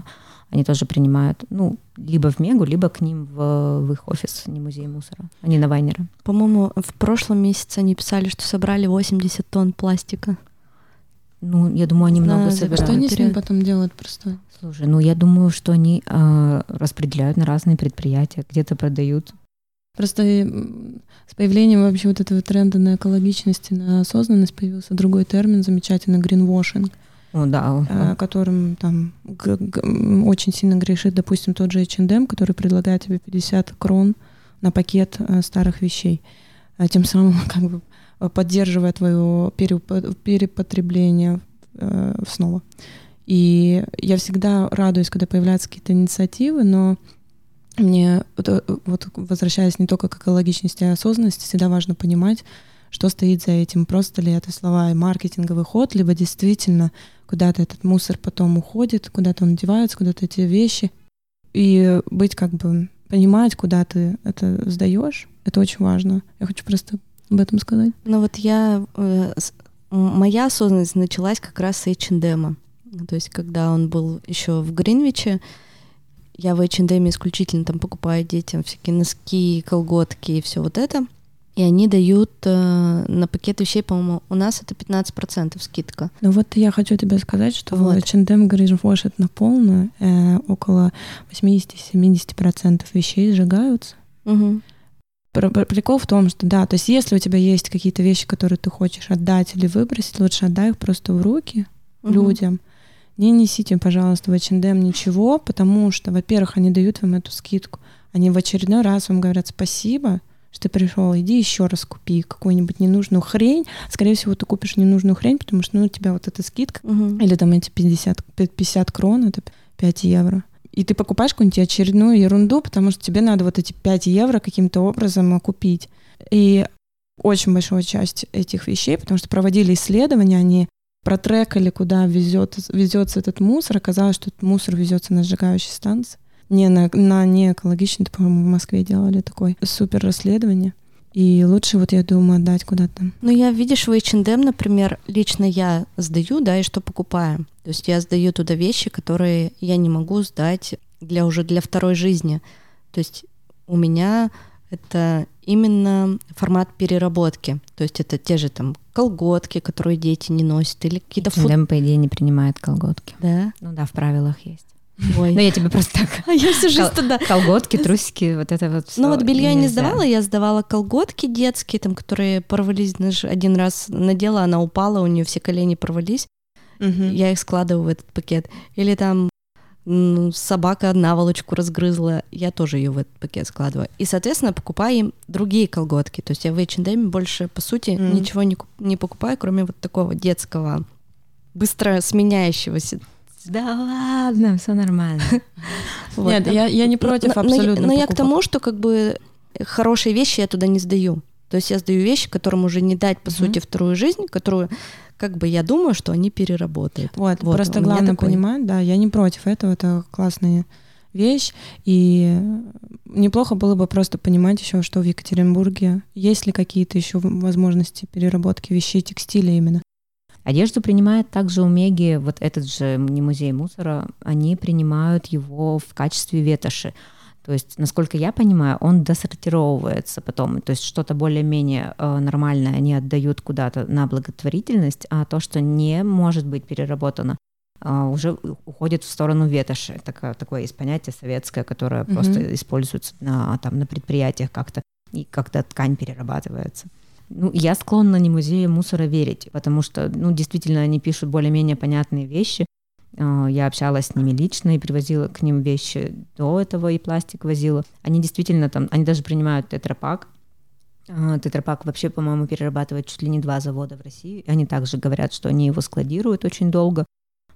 они тоже принимают, ну, либо в Мегу, либо к ним в, в их офис, не музей мусора. Они на Вайнера. По-моему, в прошлом месяце они писали, что собрали 80 тонн пластика. Ну, я думаю, они много собирают. Что они с ним потом делают просто? Слушай, ну я думаю, что они э, распределяют на разные предприятия, где-то продают. Просто с появлением вообще вот этого тренда на экологичность и на осознанность появился другой термин замечательный greenwashing. О, да. Э, которым там очень сильно грешит, допустим, тот же H&M, который предлагает тебе 50 крон на пакет э, старых вещей, а тем самым как бы поддерживая твое перепотребление э, снова. И я всегда радуюсь, когда появляются какие-то инициативы, но мне вот возвращаясь не только к экологичности, а осознанности, всегда важно понимать, что стоит за этим, просто ли это слова и маркетинговый ход, либо действительно куда-то этот мусор потом уходит, куда-то он девается, куда-то эти вещи. И быть как бы, понимать, куда ты это сдаешь, это очень важно. Я хочу просто об этом сказать. Ну вот я, э, моя осознанность началась как раз с H&M. То есть когда он был еще в Гринвиче, я в H&M исключительно там покупаю детям всякие носки, колготки и все вот это и они дают э, на пакет вещей, по-моему, у нас это 15% скидка. Ну вот я хочу тебе сказать, что вот. H&M Greenwash на полную, э, около 80-70% вещей сжигаются. Угу. Прикол в том, что да, то есть если у тебя есть какие-то вещи, которые ты хочешь отдать или выбросить, лучше отдай их просто в руки угу. людям. Не несите, пожалуйста, в H&M ничего, потому что, во-первых, они дают вам эту скидку. Они в очередной раз вам говорят спасибо, что ты пришел, иди еще раз купи какую-нибудь ненужную хрень. Скорее всего, ты купишь ненужную хрень, потому что ну, у тебя вот эта скидка, угу. или там эти 50, 50 крон, это 5 евро. И ты покупаешь какую-нибудь очередную ерунду, потому что тебе надо вот эти 5 евро каким-то образом купить. И очень большая часть этих вещей, потому что проводили исследования, они протрекали, куда везет, везется этот мусор. Оказалось, что этот мусор везется на сжигающей станции не на, на не экологичный, по-моему, в Москве делали такое супер расследование. И лучше, вот я думаю, отдать куда-то. Ну, я, видишь, в H&M, например, лично я сдаю, да, и что покупаю. То есть я сдаю туда вещи, которые я не могу сдать для уже для второй жизни. То есть у меня это именно формат переработки. То есть это те же там колготки, которые дети не носят, или какие-то... H&M, по идее, не принимает колготки. Да? Ну да, в правилах есть. Ой. Ну, я тебе просто так. А я сижу Кол- туда. Колготки, трусики, вот это вот. Ну, вот белье я не сдавала, я сдавала колготки детские, там, которые порвались, знаешь, один раз надела, она упала, у нее все колени порвались. Угу. Я их складываю в этот пакет. Или там ну, собака наволочку разгрызла, я тоже ее в этот пакет складываю. И, соответственно, покупаю им другие колготки. То есть я в H&M больше, по сути, mm. ничего не, не покупаю, кроме вот такого детского, быстро сменяющегося да ладно, все нормально. Нет, я, я не против абсолютно. Но я к тому, что как бы хорошие вещи я туда не сдаю. То есть я сдаю вещи, которым уже не дать, по сути, вторую жизнь, которую как бы я думаю, что они переработают. Вот, вот просто главное такой... понимать, да, я не против этого, это классная вещь, и неплохо было бы просто понимать еще, что в Екатеринбурге есть ли какие-то еще возможности переработки вещей текстиля именно. Одежду принимает также у Меги, вот этот же не музей мусора, они принимают его в качестве ветоши. То есть, насколько я понимаю, он досортировывается потом. То есть что-то более-менее э, нормальное они отдают куда-то на благотворительность, а то, что не может быть переработано, э, уже уходит в сторону ветоши. Такое, такое есть понятие советское, которое mm-hmm. просто используется на, там, на предприятиях как-то, и как-то ткань перерабатывается. Ну, я склонна не музею мусора верить, потому что, ну, действительно, они пишут более-менее понятные вещи, а, я общалась с ними лично и привозила к ним вещи до этого, и пластик возила. Они действительно там, они даже принимают тетрапак. А, тетрапак вообще, по-моему, перерабатывает чуть ли не два завода в России. Они также говорят, что они его складируют очень долго.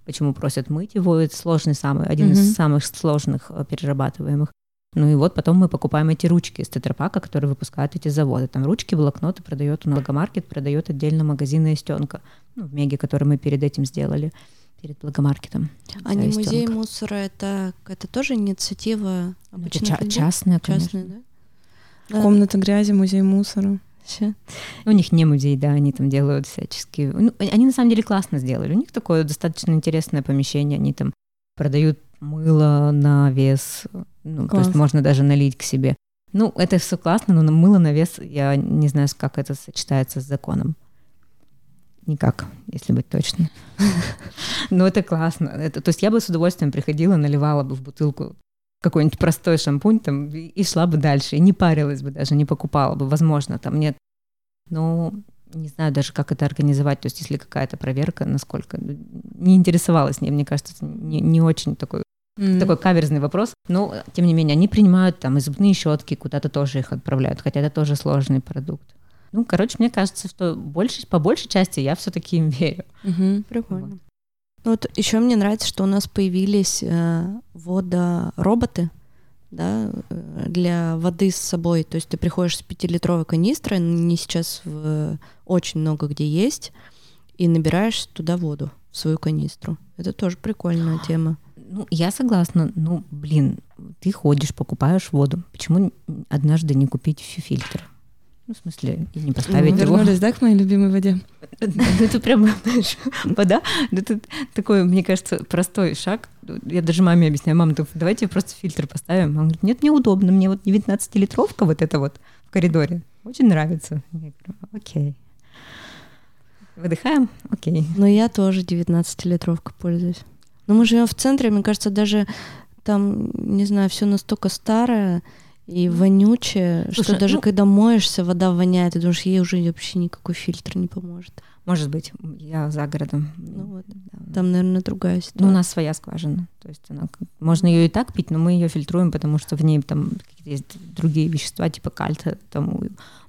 Почему просят мыть его? Это сложный самый, один mm-hmm. из самых сложных э, перерабатываемых. Ну и вот потом мы покупаем эти ручки из тетрапака, которые выпускают эти заводы. Там ручки, блокноты продает у Логомаркет, продает отдельно магазин Истенка, ну, в Меге, который мы перед этим сделали перед Благомаркетом. А не музей мусора это это тоже инициатива обычных это ча- частная, конечно. Частная, да? Комната грязи, музей мусора. Все. У них не музей, да, они там делают всяческие. Ну, они на самом деле классно сделали. У них такое достаточно интересное помещение. Они там продают мыло на вес. Ну, то есть можно даже налить к себе. Ну, это все классно, но мыло на вес, я не знаю, как это сочетается с законом никак, если быть точной. Но это классно. Это, то есть я бы с удовольствием приходила, наливала бы в бутылку какой-нибудь простой шампунь там и шла бы дальше, и не парилась бы даже, не покупала бы, возможно, там нет. Но не знаю даже, как это организовать, то есть если какая-то проверка, насколько... Не интересовалась ней, мне кажется, не, не очень такой Mm-hmm. Такой каверзный вопрос. Но, тем не менее, они принимают там и зубные щетки, куда-то тоже их отправляют, хотя это тоже сложный продукт. Ну, короче, мне кажется, что больше, по большей части я все-таки им верю. Угу, прикольно. Вот. Ну, вот еще мне нравится, что у нас появились э, водороботы, да, э, для воды с собой. То есть ты приходишь с пятилитровой канистрой, не сейчас в, очень много где есть, и набираешь туда воду в свою канистру. Это тоже прикольная тема. Ну, я согласна. Ну, блин, ты ходишь, покупаешь воду. Почему однажды не купить фильтр? Ну, в смысле, и не поставить ну, его. Вернулись, да, к моей любимой воде? Это прям, знаешь, вода. Это такой, мне кажется, простой шаг. Я даже маме объясняю, мама, давайте просто фильтр поставим. Она говорит, нет, неудобно, мне вот 19-литровка вот это вот в коридоре. Очень нравится. Я говорю, окей. Выдыхаем? Окей. Но я тоже 19-литровка пользуюсь. Но мы живем в центре, мне кажется, даже там, не знаю, все настолько старое, и вонючее, Слушай, что даже ну, когда моешься, вода воняет, и думаешь, ей уже вообще никакой фильтр не поможет. Может быть, я за городом. Ну вот, да. там, наверное, другая ситуация. Ну, у нас своя скважина, то есть она, можно ее и так пить, но мы ее фильтруем, потому что в ней там какие-то есть другие вещества, типа кальта, там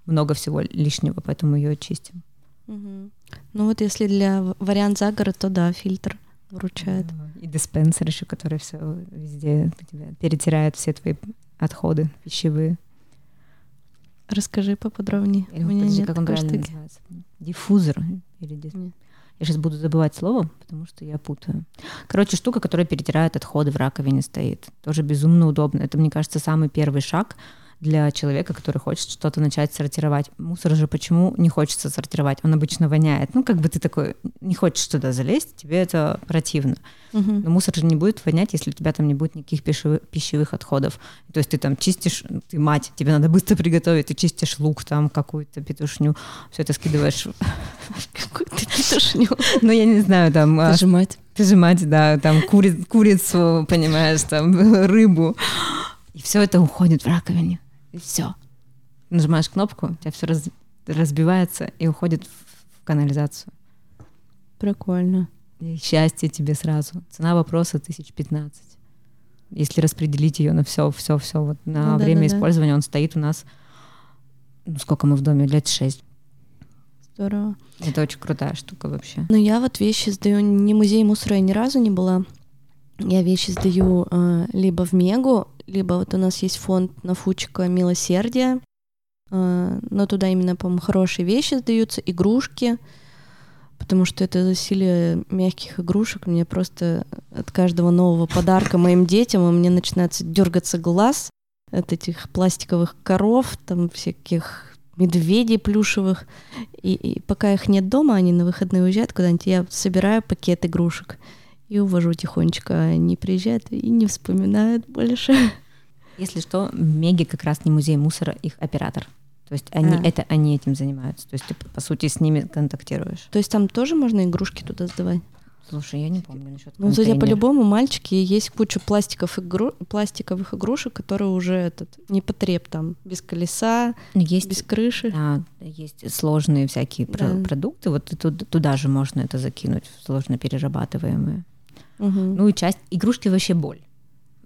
много всего лишнего, поэтому ее чистим. Угу. Ну вот если для вариант за город, то да, фильтр вручает. И диспенсер еще, который все везде перетирает все твои отходы пищевые. Расскажи поподробнее. Или, У меня подожди, нет как он правильно штуки. называется? Диффузор. Или диф... Я сейчас буду забывать слово, потому что я путаю. Короче, штука, которая перетирает отходы в раковине стоит. Тоже безумно удобно. Это, мне кажется, самый первый шаг для человека, который хочет что-то начать сортировать. Мусор же почему не хочется сортировать? Он обычно воняет. Ну, как бы ты такой, не хочешь туда залезть, тебе это противно. Угу. Но мусор же не будет вонять, если у тебя там не будет никаких пищевых, пищевых отходов. То есть ты там чистишь, ты мать, тебе надо быстро приготовить, ты чистишь лук, там какую-то петушню, все это скидываешь. Какую-то петушню? Ну, я не знаю, там... Ты же мать. Ты же мать, да, там курицу, понимаешь, там рыбу. И все это уходит в раковине и все. Нажимаешь кнопку, у тебя все раз, разбивается и уходит в, в канализацию. Прикольно. И счастье тебе сразу. Цена вопроса тысяч пятнадцать. Если распределить ее на все, все, все, вот на ну, время да, да, использования, да. он стоит у нас, ну, сколько мы в доме, лет шесть. Здорово. Это очень крутая штука вообще. Но я вот вещи сдаю, не музей мусора я ни разу не была. Я вещи сдаю э, либо в Мегу, либо вот у нас есть фонд на Фучика «Милосердие», э, но туда именно, по-моему, хорошие вещи сдаются, игрушки, потому что это засилие мягких игрушек. Мне просто от каждого нового подарка моим детям у меня начинается дергаться глаз от этих пластиковых коров, там всяких медведей плюшевых. И, и пока их нет дома, они на выходные уезжают куда-нибудь, я собираю пакет игрушек и увожу тихонечко. Они приезжают и не вспоминают больше. Если что, Меги как раз не музей мусора, их оператор. То есть они, а. это они этим занимаются. То есть ты, по сути, с ними контактируешь. То есть там тоже можно игрушки туда сдавать? Слушай, я не помню насчет Ну, судя по-любому, мальчики, есть куча пластиков игру... пластиковых игрушек, которые уже этот непотреб там, без колеса, есть, без крыши. Да, есть сложные всякие да. про- продукты, вот туда, туда же можно это закинуть, сложно перерабатываемые. Угу. Ну и часть игрушки вообще боль.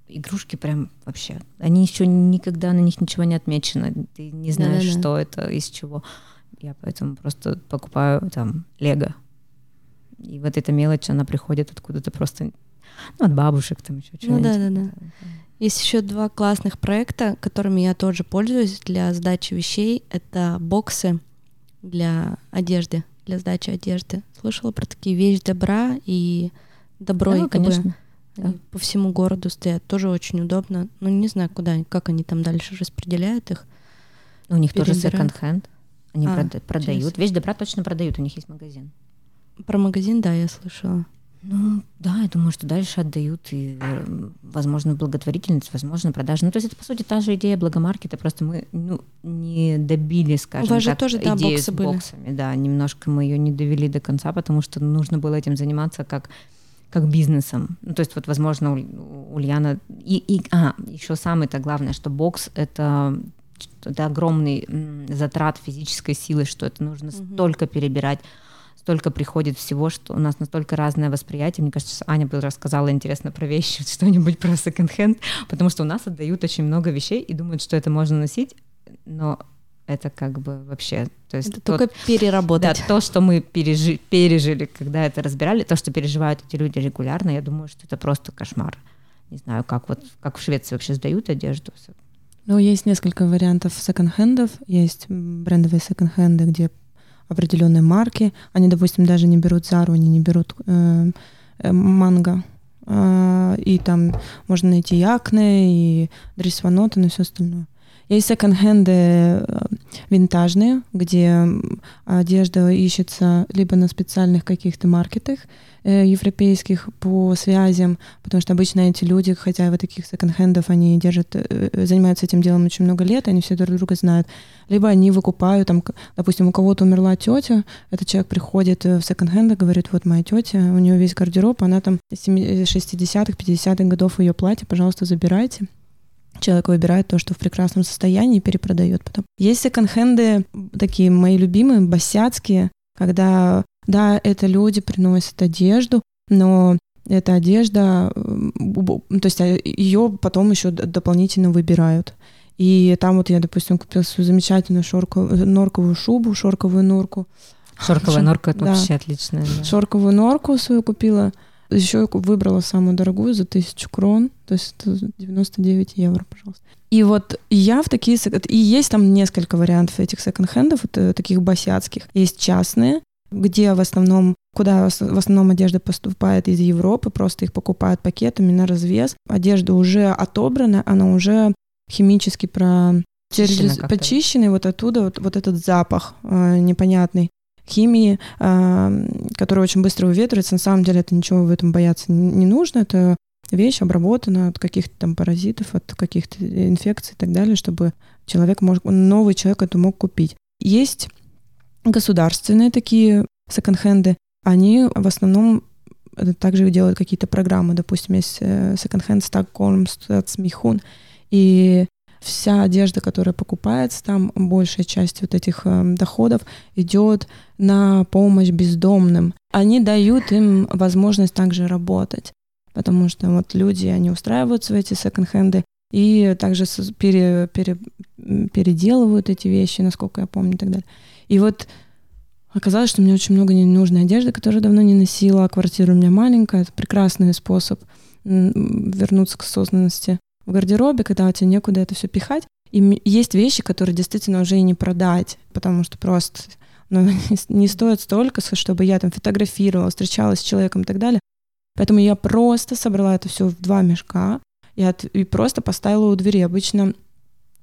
Игрушки прям вообще. Они еще никогда на них ничего не отмечено. Ты не знаешь, Да-да-да. что это, из чего. Я поэтому просто покупаю там Лего. И вот эта мелочь, она приходит откуда-то просто ну, от бабушек там еще что-нибудь. Ну да, да, да. Есть еще два классных проекта, которыми я тоже пользуюсь для сдачи вещей. Это боксы для одежды, для сдачи одежды. Слышала про такие вещи добра и добро да, и конечно. Да. По всему городу стоят. Тоже очень удобно. Ну, не знаю, куда, как они там дальше распределяют их. У них тоже секонд-хенд. Они а, продают. Через... Вещь добра точно продают, у них есть магазин. Про магазин, да, я слышала. Ну, да, я думаю, что дальше отдают и, возможно, благотворительность, возможно, продажи. Ну, то есть это, по сути, та же идея благомаркета, просто мы ну, не добили, скажем У вас так, же тоже, да, боксы с были. боксами. Да, немножко мы ее не довели до конца, потому что нужно было этим заниматься как как бизнесом. Ну, то есть вот, возможно, у Ульяна... И, и, а, еще самое-то главное, что бокс — это это огромный затрат физической силы, что это нужно угу. столько перебирать столько приходит всего, что у нас настолько разное восприятие. Мне кажется, Аня бы рассказала интересно про вещи, что-нибудь про секонд-хенд, потому что у нас отдают очень много вещей и думают, что это можно носить, но это как бы вообще... То есть это тот, только переработать. Да, то, что мы пережи, пережили, когда это разбирали, то, что переживают эти люди регулярно, я думаю, что это просто кошмар. Не знаю, как вот как в Швеции вообще сдают одежду. Ну, есть несколько вариантов секонд-хендов. Есть брендовые секонд-хенды, где определенные марки. Они, допустим, даже не берут Зару, они не берут э, э, манго. Э, и там можно найти Якне, и Дрисванотен, и все остальное. Есть секонд-хенды э, винтажные, где одежда ищется либо на специальных каких-то маркетах э, европейских по связям, потому что обычно эти люди, хотя в таких секонд-хендов они держат, э, занимаются этим делом очень много лет, они все друг друга знают. Либо они выкупают, там, допустим, у кого-то умерла тетя, этот человек приходит в секонд-хенд и говорит, вот моя тетя, у нее весь гардероб, она там 60-х, 50-х годов ее платье, пожалуйста, забирайте человек выбирает то, что в прекрасном состоянии, и перепродает потом. Есть секонд-хенды, такие мои любимые, босяцкие, когда, да, это люди приносят одежду, но эта одежда, то есть а, ее потом еще дополнительно выбирают. И там вот я, допустим, купила свою замечательную шорковую, норковую шубу, шорковую норку. Шорковая норка — это да. вообще отличная. Да. Шорковую норку свою купила. Еще выбрала самую дорогую за тысячу крон, то есть это 99 евро, пожалуйста. И вот я в такие... И есть там несколько вариантов этих секонд-хендов, таких басиатских. Есть частные, где в основном, куда в основном одежда поступает из Европы, просто их покупают пакетами на развес. Одежда уже отобрана, она уже химически про почищенный, вот оттуда вот, вот этот запах э, непонятный химии, э, которая очень быстро выветривается. На самом деле это ничего в этом бояться не нужно. Это вещь обработана от каких-то там паразитов, от каких-то инфекций и так далее, чтобы человек мог, новый человек это мог купить. Есть государственные такие секонд-хенды, они в основном также делают какие-то программы. Допустим, есть э, секонд-хенд Stockholm Stadsmihun, и вся одежда, которая покупается, там большая часть вот этих э, доходов идет на помощь бездомным. Они дают им возможность также работать, потому что вот люди, они устраиваются в эти секонд-хенды и также пере, пере, переделывают эти вещи, насколько я помню и так далее. И вот оказалось, что мне очень много ненужной одежды, которую давно не носила, квартира у меня маленькая, это прекрасный способ вернуться к осознанности в гардеробе, когда у тебя некуда это все пихать. И есть вещи, которые действительно уже и не продать, потому что просто ну, не стоит столько, чтобы я там фотографировала, встречалась с человеком и так далее. Поэтому я просто собрала это все в два мешка и, от, и просто поставила у двери. Обычно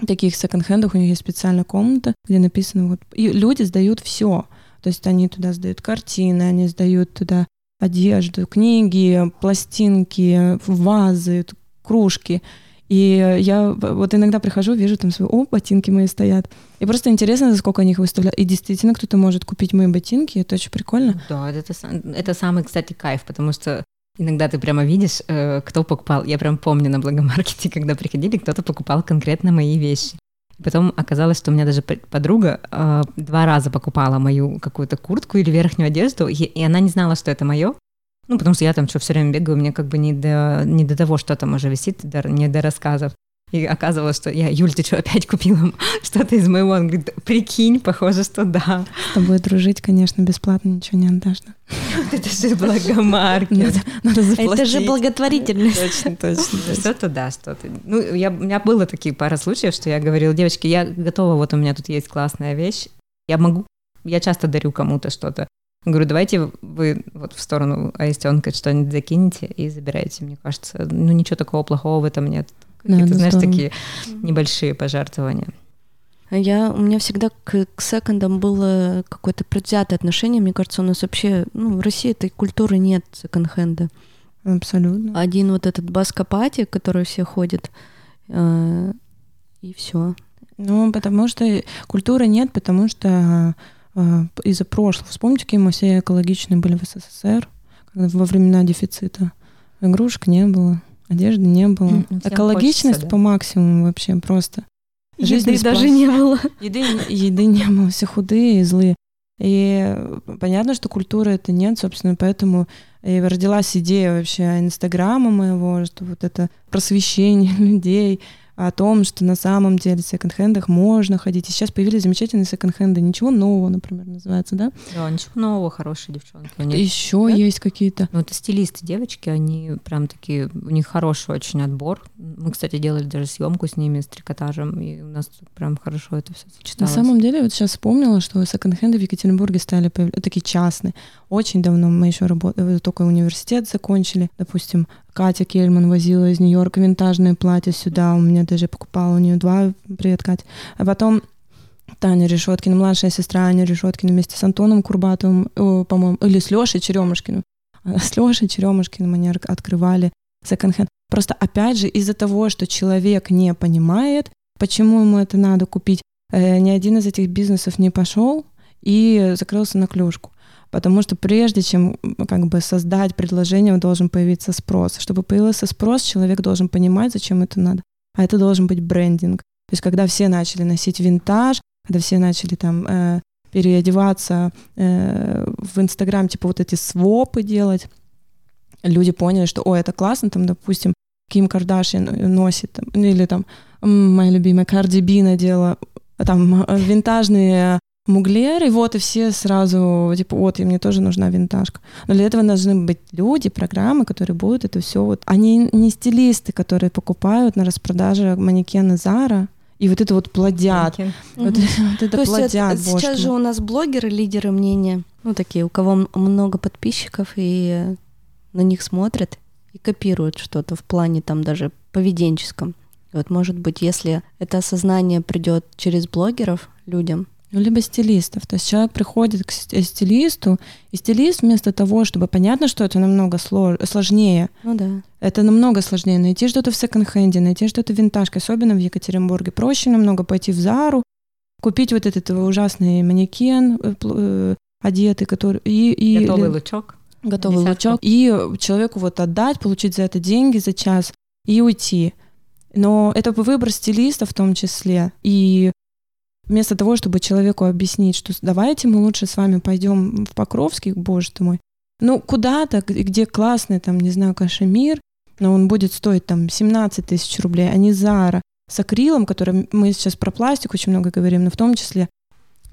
таких секонд-хендах у них есть специальная комната, где написано вот... И люди сдают все. То есть они туда сдают картины, они сдают туда одежду, книги, пластинки, вазы, кружки. И я вот иногда прихожу, вижу там свои, о, ботинки мои стоят. И просто интересно, за сколько они их выставляют. И действительно, кто-то может купить мои ботинки, это очень прикольно. Да, это, это самый, кстати, кайф, потому что Иногда ты прямо видишь, э, кто покупал. Я прям помню на благомаркете, когда приходили, кто-то покупал конкретно мои вещи. Потом оказалось, что у меня даже подруга э, два раза покупала мою какую-то куртку или верхнюю одежду, и, и она не знала, что это мое. Ну, потому что я там что все время бегаю, мне как бы не до, не до того, что там уже висит, не до рассказов. И оказывалось, что я, Юль, ты что, опять купила что-то из моего? Он говорит, прикинь, похоже, что да. С тобой дружить, конечно, бесплатно ничего не отдашь. Да? Это же благомаркет. Надо. Это же благотворительность. Точно, точно. Что-то да, что-то. Ну, я, у меня было такие пара случаев, что я говорила, девочки, я готова, вот у меня тут есть классная вещь, я могу, я часто дарю кому-то что-то. Говорю, давайте вы вот в сторону Аистенка что-нибудь закинете и забирайте. Мне кажется, ну ничего такого плохого в этом нет. Какие-то, да, знаешь, здорово. такие небольшие пожертвования. Я, у меня всегда к, к секондам было какое-то предвзятое отношение. Мне кажется, у нас вообще, ну, в России этой культуры нет секонд-хенда. Абсолютно. Один вот этот баскопати, который все ходят, э, и все. Ну, потому что культуры нет, потому что из-за прошлого. Вспомните, какие мы все экологичные были в СССР, во времена дефицита. Игрушек не было. Одежды не было. Mm, Экологичность хочется, да? по максимуму вообще просто. Жизни еды даже не было. Еды, еды не было, все худые и злые. И понятно, что культуры это нет, собственно, поэтому и родилась идея вообще Инстаграма моего, что вот это просвещение людей, о том, что на самом деле в секонд-хендах можно ходить. И сейчас появились замечательные секонд-хенды. Ничего нового, например, называется, да? Да, ничего нового, хорошие девчонки. Еще да? есть какие-то. Ну, это стилисты девочки, они прям такие, у них хороший очень отбор. Мы, кстати, делали даже съемку с ними, с трикотажем, и у нас прям хорошо это все сочеталось. На самом деле, вот сейчас вспомнила, что секонд-хенды в Екатеринбурге стали появляться, такие частные. Очень давно мы еще работали, только университет закончили. Допустим, Катя Кельман возила из Нью-Йорка винтажные платья сюда. У меня даже покупала у нее два. Привет, Катя. А потом Таня Решеткина, младшая сестра Аня Решеткина вместе с Антоном Курбатовым, по-моему, или с Лешей Черемушкиным. А с Лешей Черемушкиным они открывали секонд-хенд. Просто опять же из-за того, что человек не понимает, почему ему это надо купить, э, ни один из этих бизнесов не пошел и закрылся на клюшку. Потому что прежде чем как бы создать предложение, должен появиться спрос. Чтобы появился спрос, человек должен понимать, зачем это надо. А это должен быть брендинг. То есть когда все начали носить винтаж, когда все начали там э, переодеваться э, в Инстаграм, типа вот эти свопы делать, люди поняли, что, о, это классно, там, допустим, Ким Кардашьян носит, там, или там моя любимая Карди Би надела там э, винтажные муглер, и вот и все сразу, типа, вот, и мне тоже нужна винтажка. Но для этого должны быть люди, программы, которые будут это все вот... Они не стилисты, которые покупают на распродаже манекены Зара, и вот это вот плодят. Вот, угу. вот это То плодят. Есть, сейчас же у нас блогеры, лидеры мнения, ну, такие, у кого много подписчиков, и на них смотрят и копируют что-то в плане там даже поведенческом. вот, может быть, если это осознание придет через блогеров людям, ну, либо стилистов. То есть человек приходит к э, стилисту, и стилист вместо того, чтобы понятно, что это намного слож... сложнее. Ну да. Это намного сложнее найти что-то в секонд-хенде, найти что-то в винтажке, особенно в Екатеринбурге. Проще намного пойти в Зару, купить вот этот ужасный манекен э, э, одетый, который... И, и, Готовый лучок. Готовый Десятку. лучок. И человеку вот отдать, получить за это деньги за час и уйти. Но это выбор стилиста в том числе. И Вместо того, чтобы человеку объяснить, что давайте мы лучше с вами пойдем в Покровский, боже ты мой, ну куда-то, где классный, там, не знаю, кашемир, но он будет стоить там 17 тысяч рублей, а не Зара с акрилом, который мы сейчас про пластик очень много говорим, но в том числе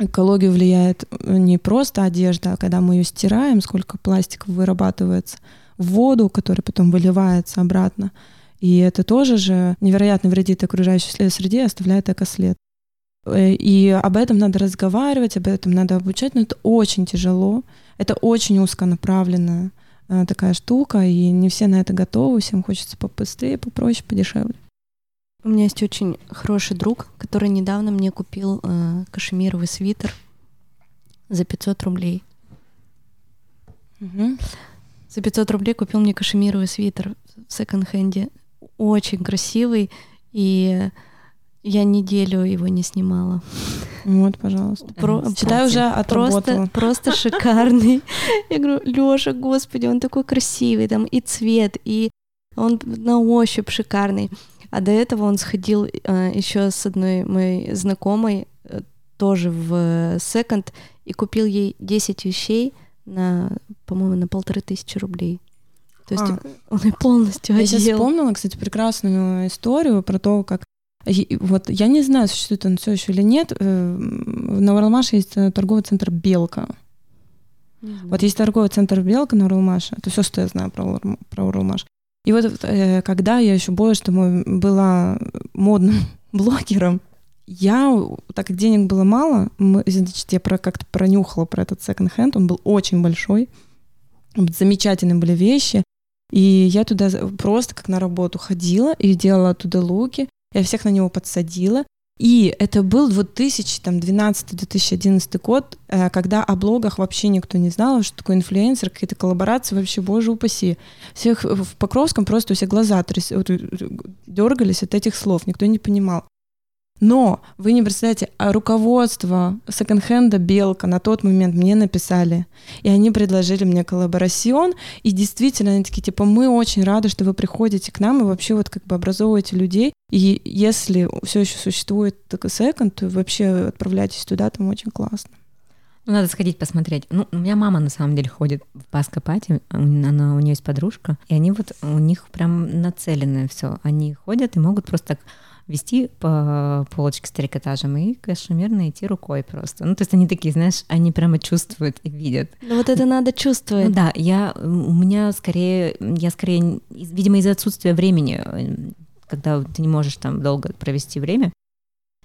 экологию влияет не просто одежда, а когда мы ее стираем, сколько пластика вырабатывается в воду, которая потом выливается обратно. И это тоже же невероятно вредит окружающей среде и оставляет экослед. Э, и об этом надо разговаривать, об этом надо обучать, но это очень тяжело, это очень узконаправленная э, такая штука, и не все на это готовы, всем хочется побыстрее, попроще, подешевле. У меня есть очень хороший друг, который недавно мне купил э, кашемировый свитер за 500 рублей. Мгм. За 500 рублей купил мне кашемировый свитер в секонд-хенде. Очень красивый, и я неделю его не снимала. Вот, пожалуйста. Про- Считай, уже Просто, отработала. просто шикарный. Я говорю, Лёша, господи, он такой красивый, там и цвет, и он на ощупь шикарный. А до этого он сходил еще с одной моей знакомой э, тоже в э, секонд и купил ей 10 вещей на, по-моему, на полторы тысячи рублей. То есть А, он и полностью Я сейчас одел. вспомнила, кстати, прекрасную историю про то, как и- вот я не знаю, существует он все еще или нет. э, На Уралмаше есть э, торговый центр Белка. Вот есть торговый центр Белка на Уралмаше. Это все, что я знаю про, про Уралмаш. И вот э, когда я еще больше тому была модным блогером, я, так как денег было мало, мы, значит, я про, как-то пронюхала про этот секонд-хенд, он был очень большой, замечательные были вещи, и я туда просто как на работу ходила и делала оттуда луки, я всех на него подсадила, и это был 2012-2011 год, э, когда о блогах вообще никто не знал, что такое инфлюенсер, какие-то коллаборации, вообще, боже упаси. Всех в Покровском просто у всех глаза тряс- э, дергались от этих слов, никто не понимал. Но вы не представляете, а руководство секонд-хенда «Белка» на тот момент мне написали, и они предложили мне коллаборацион, и действительно, они такие, типа, мы очень рады, что вы приходите к нам и вообще вот как бы образовываете людей, и если все еще существует такой секонд, то вообще отправляйтесь туда, там очень классно. Ну, надо сходить посмотреть. Ну, у меня мама на самом деле ходит в Паско-пати, она, у нее есть подружка, и они вот, у них прям нацеленное все. Они ходят и могут просто так вести по полочке с трикотажем и кашемирно идти рукой просто. Ну, то есть они такие, знаешь, они прямо чувствуют и видят. Ну вот это надо Ну чувствовать. да, я, у меня скорее, я скорее, видимо, из-за отсутствия времени, когда ты не можешь там долго провести время,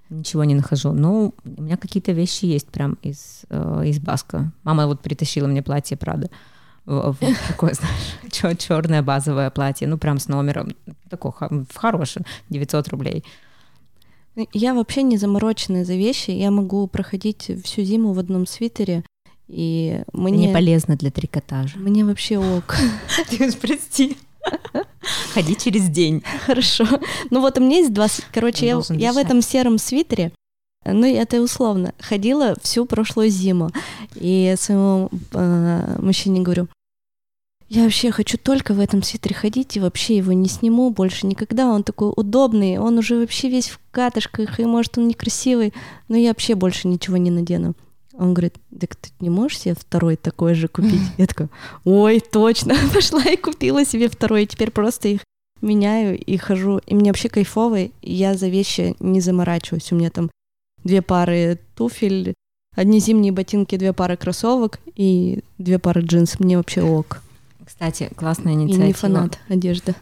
ничего не нахожу. Но у меня какие-то вещи есть прям из, э, из Баска. Мама вот притащила мне платье Прада. В- в Такое, знаешь, черное базовое платье, ну прям с номером, такое хорошее, 900 рублей. Я вообще не замороченная за вещи. Я могу проходить всю зиму в одном свитере, и Это мне, не полезно для трикотажа. мне вообще ок. Прости. Ходи через день. Хорошо. Ну вот у меня есть два... Короче, я, я в этом сером свитере, ну это условно, ходила всю прошлую зиму. И своему э, мужчине говорю, я вообще хочу только в этом свитере ходить и вообще его не сниму больше никогда. Он такой удобный, он уже вообще весь в катышках, и может он некрасивый, но я вообще больше ничего не надену. Он говорит, так ты не можешь себе второй такой же купить? Я такая, ой, точно, пошла и купила себе второй, и теперь просто их меняю и хожу. И мне вообще кайфово, и я за вещи не заморачиваюсь. У меня там две пары туфель, одни зимние ботинки, две пары кроссовок и две пары джинсов. Мне вообще ок. Кстати, классная И инициатива. не фанат одежды.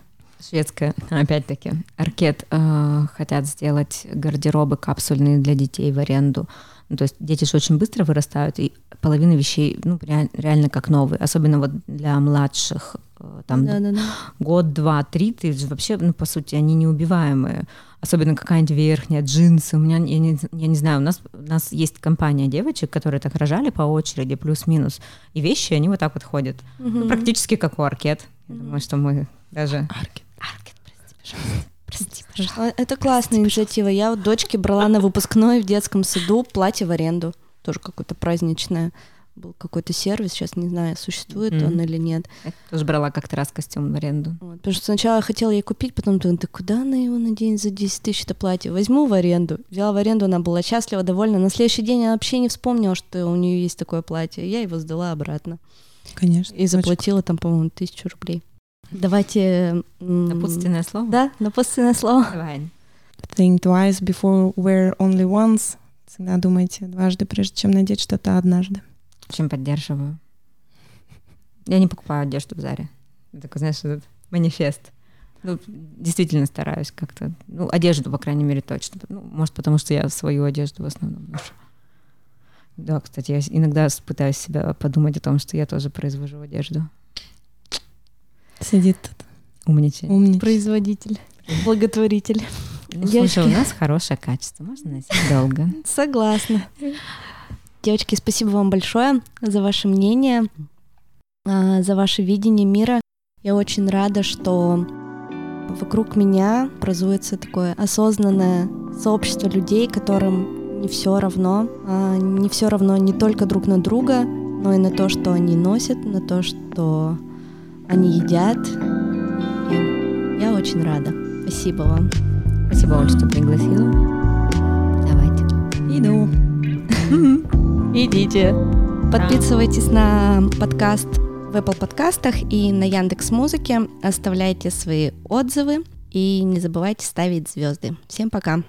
Шведская, опять-таки. Аркет э, хотят сделать гардеробы капсульные для детей в аренду. Ну, то есть дети же очень быстро вырастают, и половина вещей ну, ре- реально как новые. Особенно вот для младших. э, Там Да-да-да. год, два, три, ты вообще, ну, по сути, они неубиваемые. Особенно какая-нибудь верхняя, джинсы. У меня, я не, я не знаю, у нас, у нас есть компания девочек, которые так рожали по очереди, плюс-минус. И вещи, они вот так вот ходят. Ну, Мгм. практически как у Аркет. Я думаю, что мы даже... Аркет. Аркет, прости, пожалуйста. Прости, пожалуйста. Это классная инициатива. Я вот дочке брала на выпускной в детском саду платье в аренду. Тоже какое-то праздничное. Был какой-то сервис, сейчас не знаю, существует Мгм. он или нет. Я тоже брала как-то раз костюм в аренду. Вот, потому что сначала я хотела ей купить, потом думаю, да куда она его наденет за 10 тысяч это платье? Возьму в аренду. Взяла в аренду, она была счастлива, довольна. На следующий день она вообще не вспомнила, что у нее есть такое платье. Я его сдала обратно. Конечно. И заплатила там, по-моему, тысячу рублей. Давайте... м, Напутственное слово? Да, напутственное слово. Давай. Think twice before wear only once. Всегда думайте дважды, прежде чем надеть что-то однажды. Очень поддерживаю. Я не покупаю одежду в Заре. Такой, знаешь, этот манифест. Ну, действительно стараюсь как-то. Ну, одежду, по крайней мере, точно. Ну, может, потому что я свою одежду в основном ношу. Да, кстати, я иногда пытаюсь себя подумать о том, что я тоже произвожу одежду. Сидит тут Умничай. умничает. Производитель, благотворитель. Ну, слушай, у нас хорошее качество, можно носить долго. Согласна. Девочки, спасибо вам большое за ваше мнение, а, за ваше видение мира. Я очень рада, что вокруг меня образуется такое осознанное сообщество людей, которым не все равно, а, не все равно не только друг на друга, но и на то, что они носят, на то, что они едят. И я очень рада. Спасибо вам. Спасибо, Оль, что пригласила. Давайте. Иду. Идите. Подписывайтесь на подкаст в Apple подкастах и на Яндекс Музыке. Оставляйте свои отзывы и не забывайте ставить звезды. Всем пока.